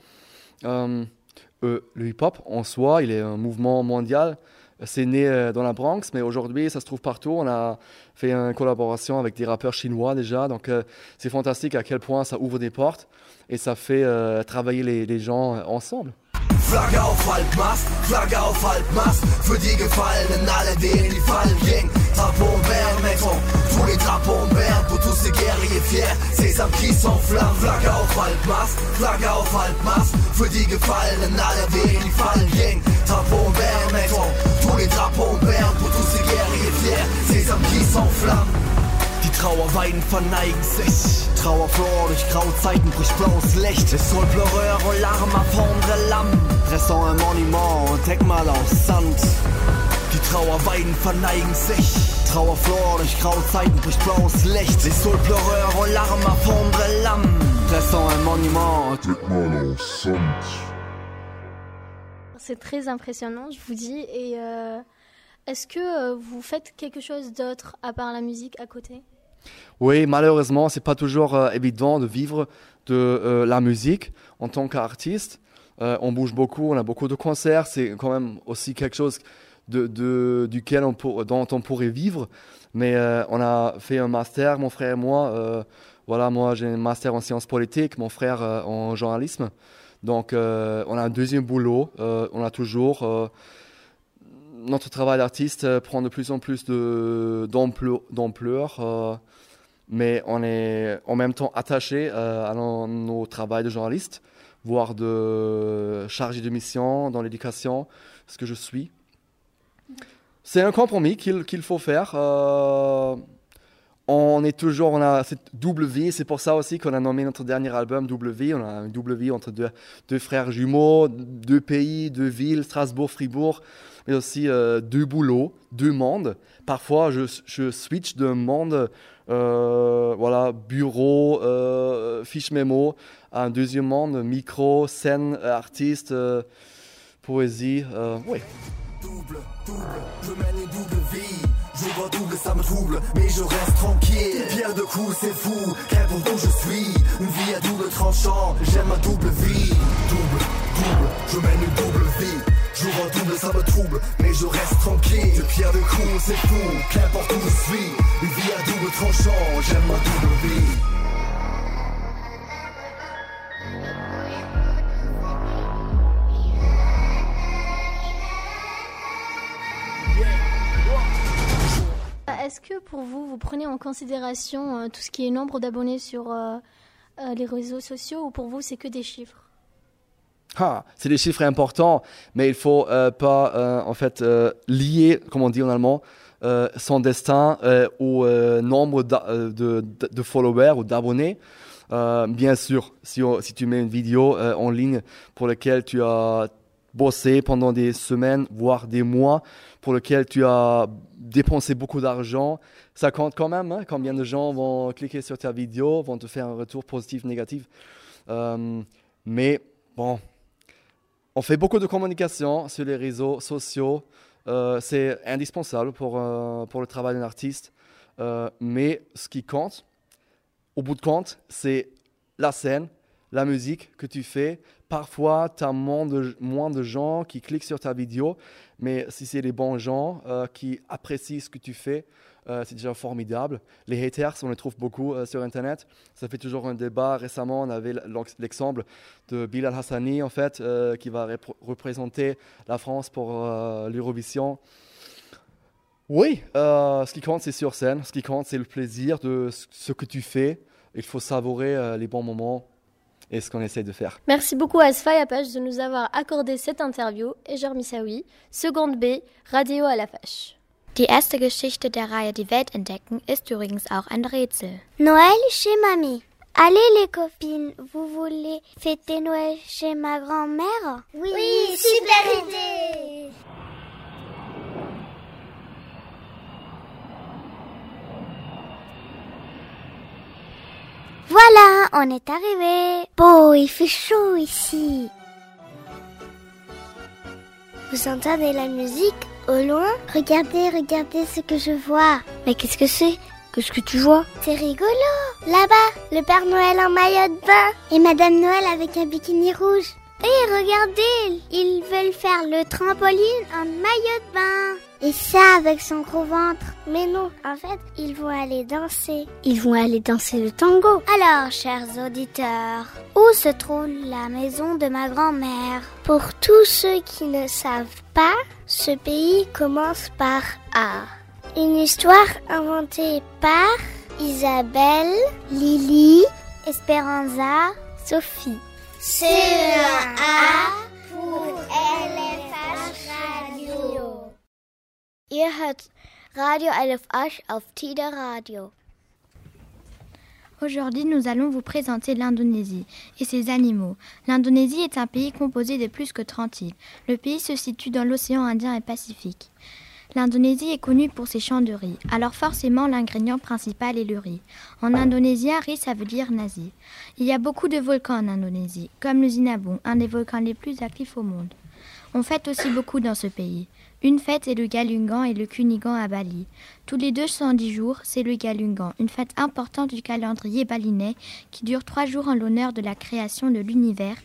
Le hip-hop en soi, il est un mouvement mondial. C'est né euh, dans la Bronx, mais aujourd'hui, ça se trouve partout. On a fait une collaboration avec des rappeurs chinois déjà. Donc, euh, c'est fantastique à quel point ça ouvre des portes et ça fait euh, travailler les, les gens ensemble. Flagge auf Halbmast, Flagge auf Halbmast Für die Gefallenen, alle denen die fallen gingen Drapeau vert, mettons tous les drapeaux en vert Pour tous ces guerriers fiers, ces âmes qui s'enflamment Flagge auf Halbmast, Flagge auf Halbmast Für die Gefallenen, alle denen die fallen gingen Drapeau vert, mettons tous les drapeaux en vert Pour tous ces guerriers fiers, ces âmes qui s'enflamment die Trauerweiden verneigen sich. Trauerflor durch graue Zeiten bricht blaues Licht. Les sol pleureurs aux larmes à fondre l'âme Dressant un monument, un Denkmal aus Sand. Die Trauerweiden verneigen sich. Trauerflor durch graue Zeiten bricht blaues Licht. Les sol pleureurs aux larmes à fondre l'âme Dressant un monument, un Denkmal aus Sand C'est très impressionnant, je vous dis. Et euh, est-ce que euh, vous faites quelque chose d'autre à part la musique à côté? Oui, malheureusement, c'est pas toujours euh, évident de vivre de la musique en tant qu'artiste. On bouge beaucoup, on a beaucoup de concerts. C'est quand même aussi quelque chose de, duquel on dont on pourrait vivre. Mais on a fait un master, mon frère et moi. voilà, moi j'ai un master en sciences politiques, mon frère en journalisme. Donc euh, on a un deuxième boulot. euh, on a toujours euh, notre travail d'artiste prend de plus en plus d'ampleur, mais on est en même temps attaché à nos, nos travails de journaliste, voire de chargé de mission dans l'éducation, ce que je suis. C'est un compromis qu'il faut faire. On est toujours, on a cette double vie, c'est pour ça aussi qu'on a nommé notre dernier album Double Vie. On a une double vie entre deux, frères jumeaux, deux pays, deux villes, Strasbourg, Fribourg, mais aussi euh, deux boulots, deux mondes. Parfois, je, switch d'un monde, euh, voilà, bureau, euh, fiche mémo, à un deuxième monde, micro, scène, artiste, poésie. oui. Double, double, je mène double vie Je vois double, ça me trouble, mais je reste tranquille. Pierre de coups, c'est fou, qu'importe où je suis. Une vie à double tranchant, j'aime ma double vie. Double, double, je mène une double vie. Je vois double, ça me trouble, mais je reste tranquille. Pierre de coups, c'est fou, qu'importe où je suis. Une vie à double tranchant, j'aime ma double vie Est-ce que pour vous, vous prenez en considération euh, tout ce qui est nombre d'abonnés sur euh, euh, les réseaux sociaux ou pour vous, c'est que des chiffres? Ah, c'est des chiffres importants, mais il faut pas en fait lier, comme on dit en allemand, son destin au nombre de, followers ou d'abonnés. Bien sûr, si, tu mets une vidéo en ligne pour laquelle tu as bossé pendant des semaines, voire des mois, pour lequel tu as dépensé beaucoup d'argent, ça compte quand même. hein, combien de gens vont cliquer sur ta vidéo, vont te faire un retour positif, négatif. Euh, mais bon, on fait beaucoup de communication sur les réseaux sociaux. Euh, c'est indispensable pour, euh, pour le travail d'un artiste. Mais ce qui compte, au bout de compte, c'est la scène, la musique que tu fais, parfois, tu as moins de, moins de gens qui cliquent sur ta vidéo, mais si c'est les bons gens euh, qui apprécient ce que tu fais, euh, c'est déjà formidable. Les haters, on les trouve beaucoup euh, sur Internet. Ça fait toujours un débat. Récemment, on avait l'exemple de Bilal Hassani, en fait, qui va repr- représenter la France pour l'Eurovision. Oui, ce qui compte, c'est sur scène. Ce qui compte, c'est le plaisir de ce- que tu fais. Il faut savourer les bons moments et ce qu'on essaie de faire. Merci beaucoup à Sfayapage de nous avoir accordé cette interview et Jeremy Saoui, seconde B, Radio à la Fâche. Die erste Geschichte der Reihe Die Welt entdecken ist übrigens auch ein Rätsel. Noël chez mamie. Allez les copines, vous voulez fêter Noël chez ma grand-mère? Oui, super idée Voilà, on est arrivé. Beau, il fait chaud ici. Vous entendez la musique au loin? Regardez, regardez ce que je vois. Mais qu'est-ce que c'est? Qu'est-ce que tu vois? C'est rigolo. Là-bas, le Père Noël en maillot de bain et Madame Noël avec un bikini rouge. Et regardez, ils veulent faire le trampoline en maillot de bain. Et ça avec son gros ventre. Mais non, en fait, ils vont aller danser. Ils vont aller danser le tango. Alors, chers auditeurs, où se trouve la maison de ma grand-mère? Pour tous ceux qui ne savent pas, ce pays commence par A. Une histoire inventée par Isabelle, Lily, Esperanza, Sophie. C'est un A pour LFH Radio. Ihr hört Radio auf Tida Radio. Aujourd'hui, nous allons vous présenter l'Indonésie et ses animaux. L'Indonésie est un pays composé de plus que 30 îles. Le pays se situe dans l'océan Indien et Pacifique. L'Indonésie est connue pour ses champs de riz, alors forcément l'ingrédient principal est le riz. En indonésien, riz ça veut dire nazi. Il y a beaucoup de volcans en Indonésie, comme le Sinabung, un des volcans les plus actifs au monde. On fête aussi beaucoup dans ce pays. Une fête est le Galungan et le Kunigan à Bali. Tous les 210 jours, c'est le Galungan, une fête importante du calendrier balinais qui dure trois jours en l'honneur de la création de l'univers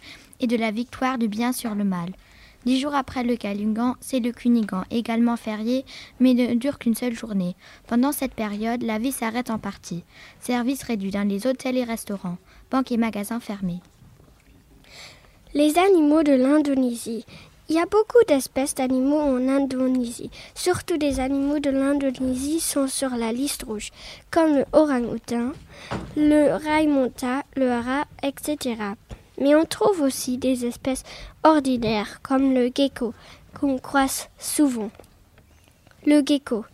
et de la victoire du bien sur le mal. Dix jours après le Galungan, c'est le Kunigan, également férié, mais ne dure qu'une seule journée. Pendant cette période, la vie s'arrête en partie. Service réduit dans les hôtels et restaurants, banques et magasins fermés. Les animaux de l'Indonésie. Il y a beaucoup d'espèces d'animaux en Indonésie. Surtout des animaux de l'Indonésie sont sur la liste rouge, comme le orang-outan, le raimonta, le hara, etc. Mais on trouve aussi des espèces ordinaires, comme le gecko, qu'on croise souvent. Le gecko.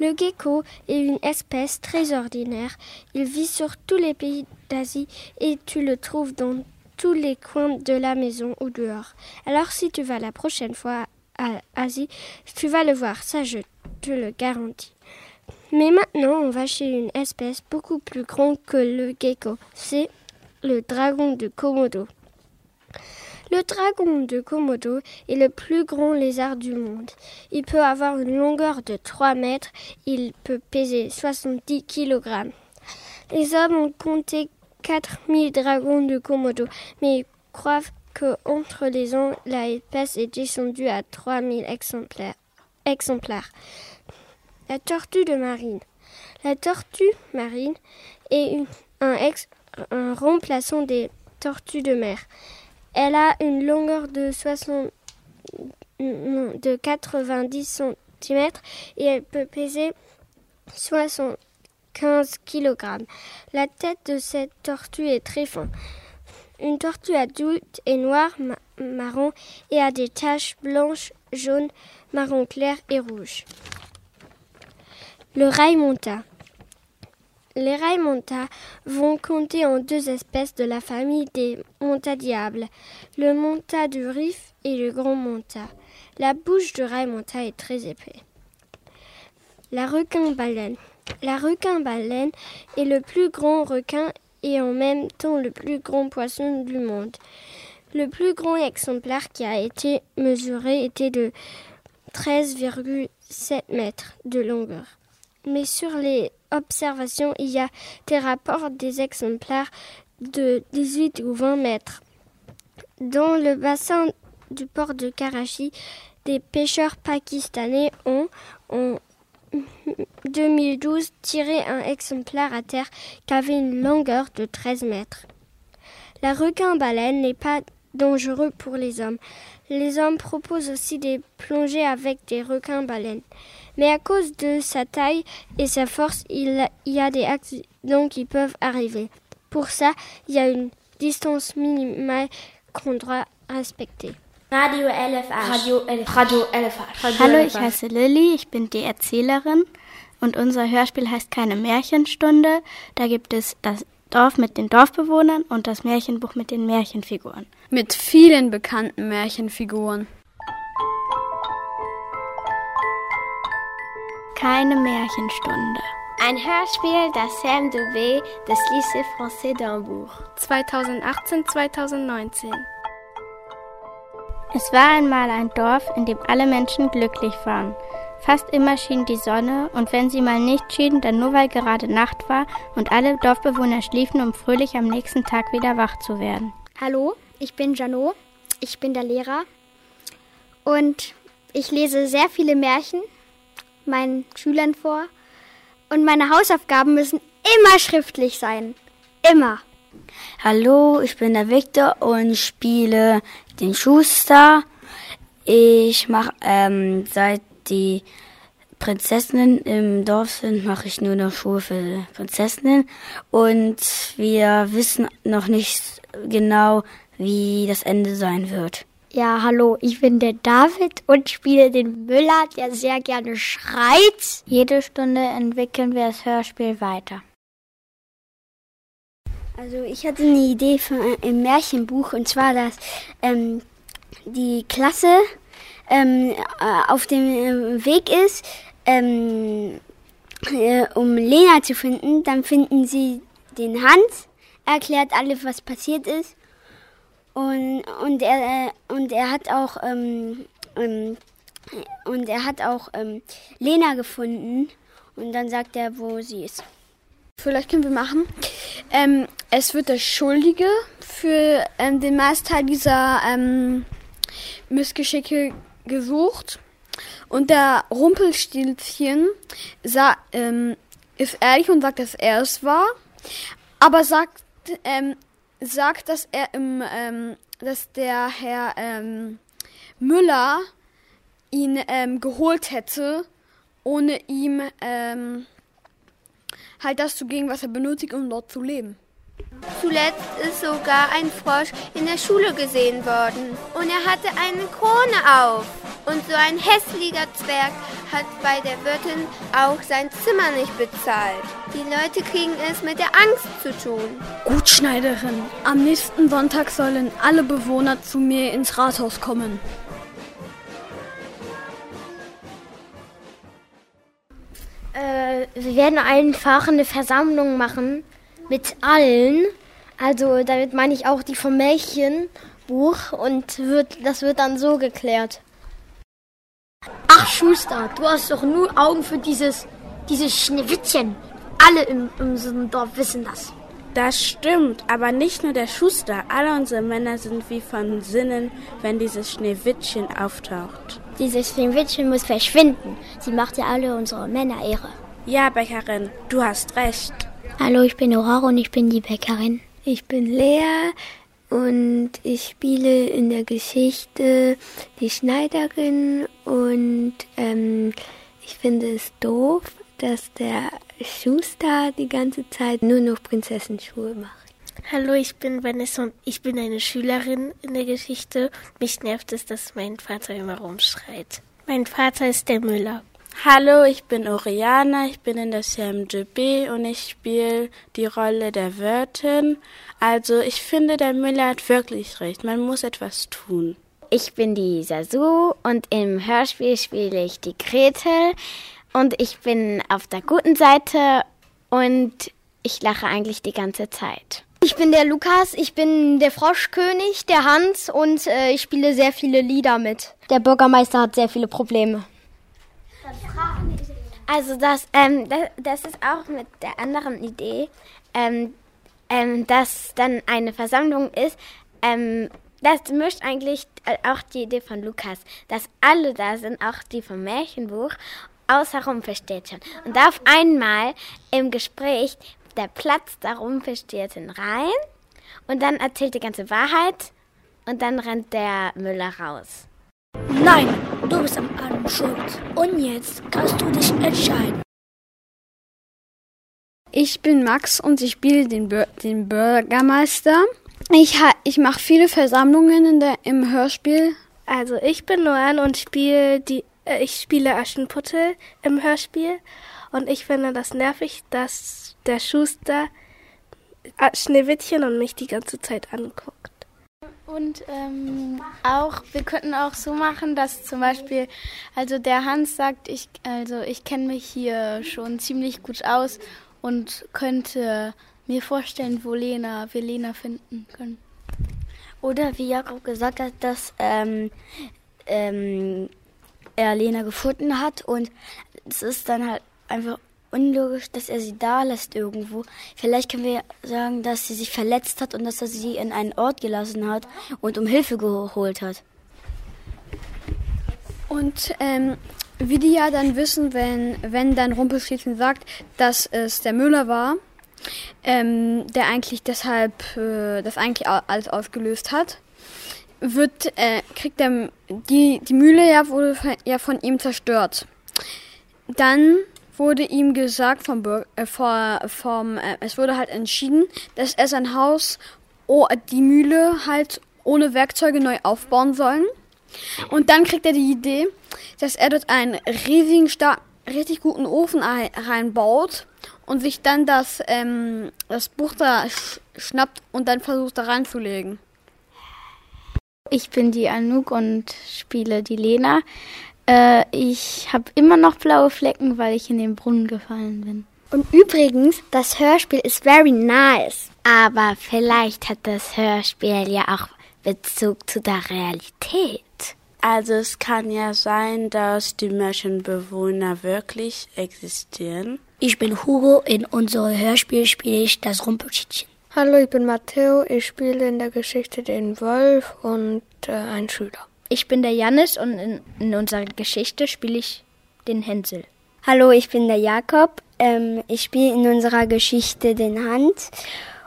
Le gecko est une espèce très ordinaire. Il vit sur tous les pays d'Asie et tu le trouves dans les coins de la maison ou dehors. Alors si tu vas la prochaine fois à Asie, tu vas le voir, ça je te le garantis. Mais maintenant, on va chez une espèce beaucoup plus grande que le gecko. C'est le dragon de Komodo. Le dragon de Komodo est le plus grand lézard du monde. Il peut avoir une longueur de 3 mètres. Il peut peser 70 kg. Les hommes ont compté 4000 dragons de Komodo, mais ils croient que entre les ans, la espèce est descendue à 3000 exemplaires. exemplaires. La tortue de marine. La tortue marine est un, remplaçant des tortues de mer. Elle a une longueur de 60 de 90 cm et elle peut peser 75 kg. La tête de cette tortue est très fin. Une tortue adulte est noire, ma- marron et a des taches blanches, jaunes, marron clair et rouge. Le raimonta. Les raimonta vont compter en deux espèces de la famille des montadiables, le monta du rif et le grand monta. La bouche du raimonta est très épais. La requin-baleine. La requin-baleine est le plus grand requin et en même temps le plus grand poisson du monde. Le plus grand exemplaire qui a été mesuré était de 13,7 mètres de longueur. Mais sur les observations, il y a des rapports des exemplaires de 18 ou 20 mètres Dans le bassin du port de Karachi, des pêcheurs pakistanais ont, [LAUGHS] 2012, tiré un exemplaire à terre qui avait une longueur de 13 mètres. La requin-baleine n'est pas dangereux pour les hommes. Les hommes proposent aussi des plongées avec des requins-baleines. Mais à cause de sa taille et sa force, il y a des accidents qui peuvent arriver. Pour ça, il y a une distance minimale qu'on doit respecter. Radio LFH. Radio, LF Radio. Radio Hallo, ich heiße Lilly, ich bin die Erzählerin und unser Hörspiel heißt keine Märchenstunde. Da gibt es das Dorf mit den Dorfbewohnern und das Märchenbuch mit den Märchenfiguren. Mit vielen bekannten Märchenfiguren. Keine Märchenstunde. Ein Hörspiel der Sam Dubé des Lycée Français d'Hambourg. 2018-2019. Es war einmal ein Dorf, in dem alle Menschen glücklich waren. Fast immer schien die Sonne und wenn sie mal nicht schien, dann nur weil gerade Nacht war und alle Dorfbewohner schliefen, um fröhlich am nächsten Tag wieder wach zu werden. Hallo, ich bin Jano, ich bin der Lehrer und ich lese sehr viele Märchen meinen Schülern vor und meine Hausaufgaben müssen immer schriftlich sein. Immer. Hallo, ich bin der Victor und spiele den Schuster. Ich mache ähm, seit die Prinzessinnen im Dorf sind, mache ich nur noch Schule für Prinzessinnen und wir wissen noch nicht genau, wie das Ende sein wird. Ja, hallo, ich bin der David und spiele den Müller, der sehr gerne schreit. Jede Stunde entwickeln wir das Hörspiel weiter. Also ich hatte eine Idee für ein Märchenbuch und zwar, dass ähm, die Klasse ähm, äh, auf dem Weg ist, ähm, äh, um Lena zu finden. Dann finden sie den Hans, erklärt alles, was passiert ist. Und, und, er, äh, und er hat auch ähm, ähm, und er hat auch ähm, Lena gefunden und dann sagt er, wo sie ist. Vielleicht können wir machen. Ähm, es wird der Schuldige für ähm, den Meistteil dieser ähm, Missgeschicke gesucht. Und der Rumpelstilzchen sa ähm, ist ehrlich und sagt, dass er es war. Aber sagt, ähm, sagt, dass er im, ähm, dass der Herr Müller ihn geholt hätte, ohne ihm halt das zu geben, was er benötigt, um dort zu leben. Zuletzt ist sogar ein Frosch in der Schule gesehen worden. Und er hatte eine Krone auf. Und so ein hässlicher Zwerg hat bei der Wirtin auch sein Zimmer nicht bezahlt. Die Leute kriegen es mit der Angst zu tun. Gut, Schneiderin. Am nächsten Sonntag sollen alle Bewohner zu mir ins Rathaus kommen. Äh, wir werden einfach eine Versammlung machen mit allen. Also damit meine ich auch die vom Märchenbuch und wird, das wird dann so geklärt. Ach Schuster, du hast doch nur Augen für dieses, dieses Schneewittchen. Alle im, unserem Dorf wissen das. Das stimmt, aber nicht nur der Schuster. Alle unsere Männer sind wie von Sinnen, wenn dieses Schneewittchen auftaucht. Dieses Schneewittchen muss verschwinden. Sie macht ja alle unsere Männer Ehre. Ja, Bäckerin, du hast recht. Hallo, ich bin Aurora und ich bin die Bäckerin. Ich bin Lea und ich spiele in der Geschichte die Schneiderin und ähm, ich finde es doof, dass der Schuster die ganze Zeit nur noch Prinzessenschuhe macht. Hallo, ich bin Vanessa und ich bin eine Schülerin in der Geschichte. Mich nervt es, dass mein Vater immer rumschreit. Mein Vater ist der Müller. Hallo, ich bin Oriana, ich bin in der CMGB und ich spiele die Rolle der Wirtin. Also ich finde, der Müller hat wirklich recht, man muss etwas tun. Ich bin die Sasu und im Hörspiel spiele ich die Gretel und ich bin auf der guten Seite und ich lache eigentlich die ganze Zeit. Ich bin der Lukas, ich bin der Froschkönig, der Hans und äh, ich spiele sehr viele Lieder mit. Der Bürgermeister hat sehr viele Probleme. Also das, ähm, das, das ist auch mit der anderen Idee, ähm, ähm, dass dann eine Versammlung ist, ähm, Das mischt eigentlich äh, auch die Idee von Lukas, dass alle da sind, auch die vom Märchenbuch, außer Rumpelstilzchen. Und auf einmal im Gespräch, der Platz da Rumpelstilzchen rein und dann erzählt die ganze Wahrheit und dann rennt der Müller raus. Nein, du bist am allem schuld. Und jetzt kannst du dich entscheiden. Ich bin Max und ich spiele den, Bür den Bürgermeister. Ich, ich mache viele Versammlungen in der, im Hörspiel. Also ich bin Noan und spiele die, äh, ich spiele Aschenputtel im Hörspiel. Und ich finde das nervig, dass der Schuster Schneewittchen und mich die ganze Zeit anguckt. Und ähm, auch, wir könnten auch so machen, dass zum Beispiel, also der Hans sagt, ich, also ich kenne mich hier schon ziemlich gut aus und könnte mir vorstellen, wo Lena, wir Lena finden können. Oder wie Jakob gesagt hat, dass ähm, ähm, er Lena gefunden hat und es ist dann halt einfach unlogisch, dass er sie da lässt irgendwo. Vielleicht können wir sagen, dass sie sich verletzt hat und dass er sie in einen Ort gelassen hat und um Hilfe geholt hat. Und ähm, wie die ja dann wissen, wenn, wenn dann Rumpelstilzchen sagt, dass es der Müller war, ähm, der eigentlich deshalb äh, das eigentlich alles ausgelöst hat, wird, äh, kriegt der, die, die Mühle ja wurde ja von ihm zerstört. Dann wurde ihm gesagt vom, Bürger, äh, vom, äh, es wurde halt entschieden, dass er sein Haus, oh, die Mühle halt ohne Werkzeuge neu aufbauen sollen. Und dann kriegt er die Idee, dass er dort einen riesigen, richtig guten Ofen reinbaut und sich dann das, ähm, das Buch da sch schnappt und dann versucht da reinzulegen. Ich bin die Anouk und spiele die Lena. Äh, ich habe immer noch blaue Flecken, weil ich in den Brunnen gefallen bin. Und übrigens, das Hörspiel ist very nice. Aber vielleicht hat das Hörspiel ja auch Bezug zu der Realität. Also es kann ja sein, dass die Märchenbewohner wirklich existieren. Ich bin Hugo, in unserem Hörspiel spiele ich das Rumpelstilzchen. Hallo, ich bin Matteo, ich spiele in der Geschichte den Wolf und äh, einen Schüler. Ich bin der Jannis und in, in unserer Geschichte spiele ich den Hänsel. Hallo, ich bin der Jakob. Ähm, ich spiele in unserer Geschichte den Hans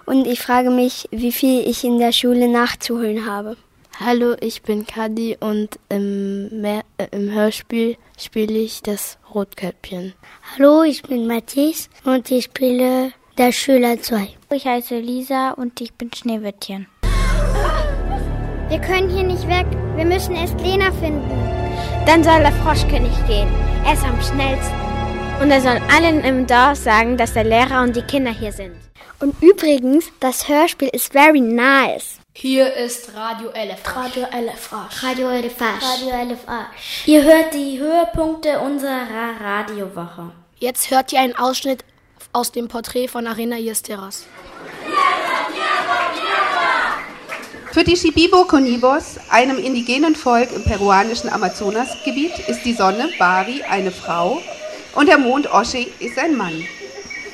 und ich frage mich, wie viel ich in der Schule nachzuholen habe. Hallo, ich bin Kadi und im, Mer äh, im Hörspiel spiele ich das Rotkäppchen. Hallo, ich bin Matthias und ich spiele der Schüler 2. Ich heiße Lisa und ich bin Schneewittchen. Wir können hier nicht weg. Wir müssen erst Lena finden. Dann soll der Froschkönig gehen. Er ist am schnellsten. Und er soll allen im Dorf sagen, dass der Lehrer und die Kinder hier sind. Und übrigens, das Hörspiel ist very nice. Hier ist Radio LFH. Radio LFH. Radio LFH. Radio LFH. Ihr hört die Höhepunkte unserer Radiowoche. Jetzt hört ihr einen Ausschnitt aus dem Porträt von Arena Yesteras. Für die Shibibo Conibos, einem indigenen Volk im peruanischen Amazonasgebiet, ist die Sonne Bari eine Frau und der Mond Oshi ist ein Mann.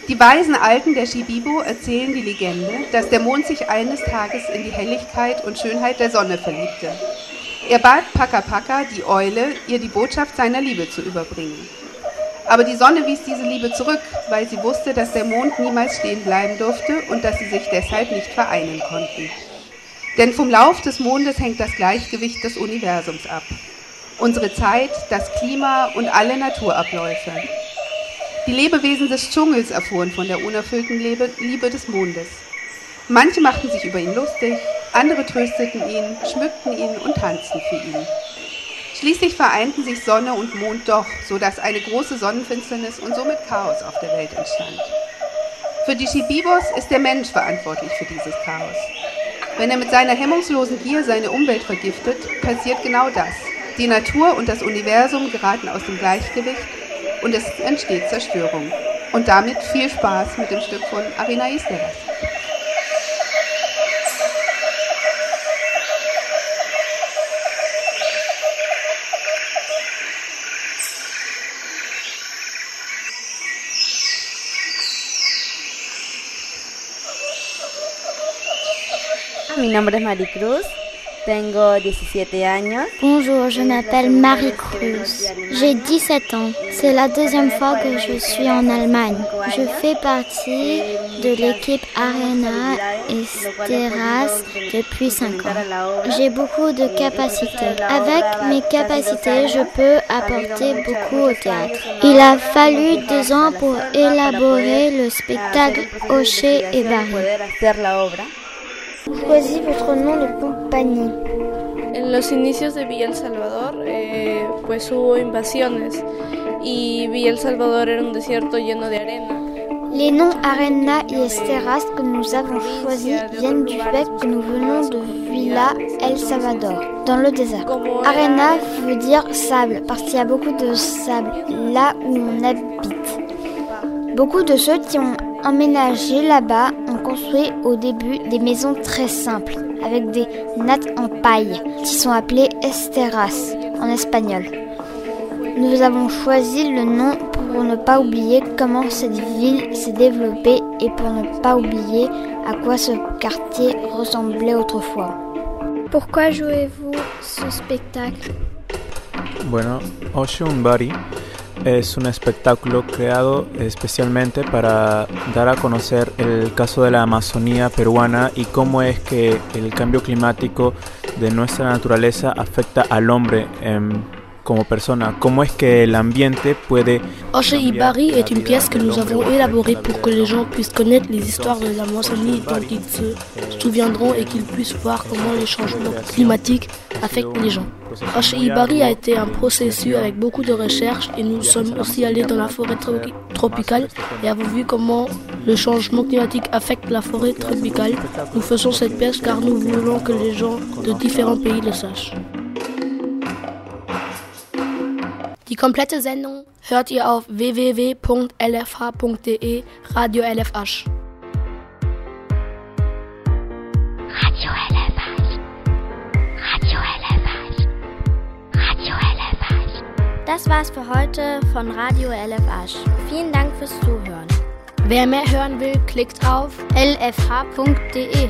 Die weisen Alten der Shibibo erzählen die Legende, dass der Mond sich eines Tages in die Helligkeit und Schönheit der Sonne verliebte. Er bat Paka Paka, die Eule, ihr die Botschaft seiner Liebe zu überbringen. Aber die Sonne wies diese Liebe zurück, weil sie wusste, dass der Mond niemals stehen bleiben durfte und dass sie sich deshalb nicht vereinen konnten. Denn vom Lauf des Mondes hängt das Gleichgewicht des Universums ab. Unsere Zeit, das Klima und alle Naturabläufe. Die Lebewesen des Dschungels erfuhren von der unerfüllten Liebe des Mondes. Manche machten sich über ihn lustig, andere trösteten ihn, schmückten ihn und tanzten für ihn. Schließlich vereinten sich Sonne und Mond doch, sodass eine große Sonnenfinsternis und somit Chaos auf der Welt entstand. Für die Shibibos ist der Mensch verantwortlich für dieses Chaos. Wenn er mit seiner hemmungslosen Gier seine Umwelt vergiftet, passiert genau das. Die Natur und das Universum geraten aus dem Gleichgewicht und es entsteht Zerstörung. Und damit viel Spaß mit dem Stück von Arina Isteras. Mi nombre es Maricruz Tengo 17 años. Bonjour, je m'appelle Marie Cruz. J'ai 17 ans. C'est la deuxième fois que je suis en Allemagne. Je fais partie de l'équipe Arena Esteras depuis 5 ans. J'ai beaucoup de capacités. Avec mes capacités, je peux apporter beaucoup au théâtre. Il a fallu deux ans pour élaborer le spectacle Hocher et Barry. Choisis votre nom de compagnie. En los inicios de Villa El Salvador, eh, pues hubo invasiones y Villa El Salvador era un desierto lleno de arena. Les noms Arena et Esteras que nous avons choisis viennent du fait que nous venons de Villa El Salvador, dans le désert. Arena veut dire sable, parce qu'il y a beaucoup de sable là où on habite. Beaucoup de ceux qui ont emménagé là-bas construit au début des maisons très simples, avec des nattes en paille, qui sont appelées esteras en espagnol. Nous avons choisi le nom pour ne pas oublier comment cette ville s'est développée et pour ne pas oublier à quoi ce quartier ressemblait autrefois. Pourquoi jouez-vous ce spectacle? Bueno, Ocean Body es un espectáculo creado especialmente para dar a conocer el caso de la Amazonía peruana y cómo es que el cambio climático de nuestra naturaleza afecta al hombre como persona, cómo es que el ambiente puede... Oche Ibari est une pièce que nous avons élaborée pour que les gens puissent connaître les histoires de l'Amazonie dont ils se souviendront et qu'ils puissent voir comment les changements climatiques affectent les gens. Oche Ibari a été un processus avec beaucoup de recherches et nous sommes aussi allés dans la forêt tropicale et avons vu comment le changement climatique affecte la forêt tropicale. Nous faisons cette pièce car nous voulons que les gens de différents pays le sachent. Die komplette Sendung hört ihr auf www.lfh.de Radio LFH. Radio LFH. Radio LFH. Radio LFH. Das war's für heute von Radio LFH. Vielen Dank fürs Zuhören. Wer mehr hören will, klickt auf lfh.de.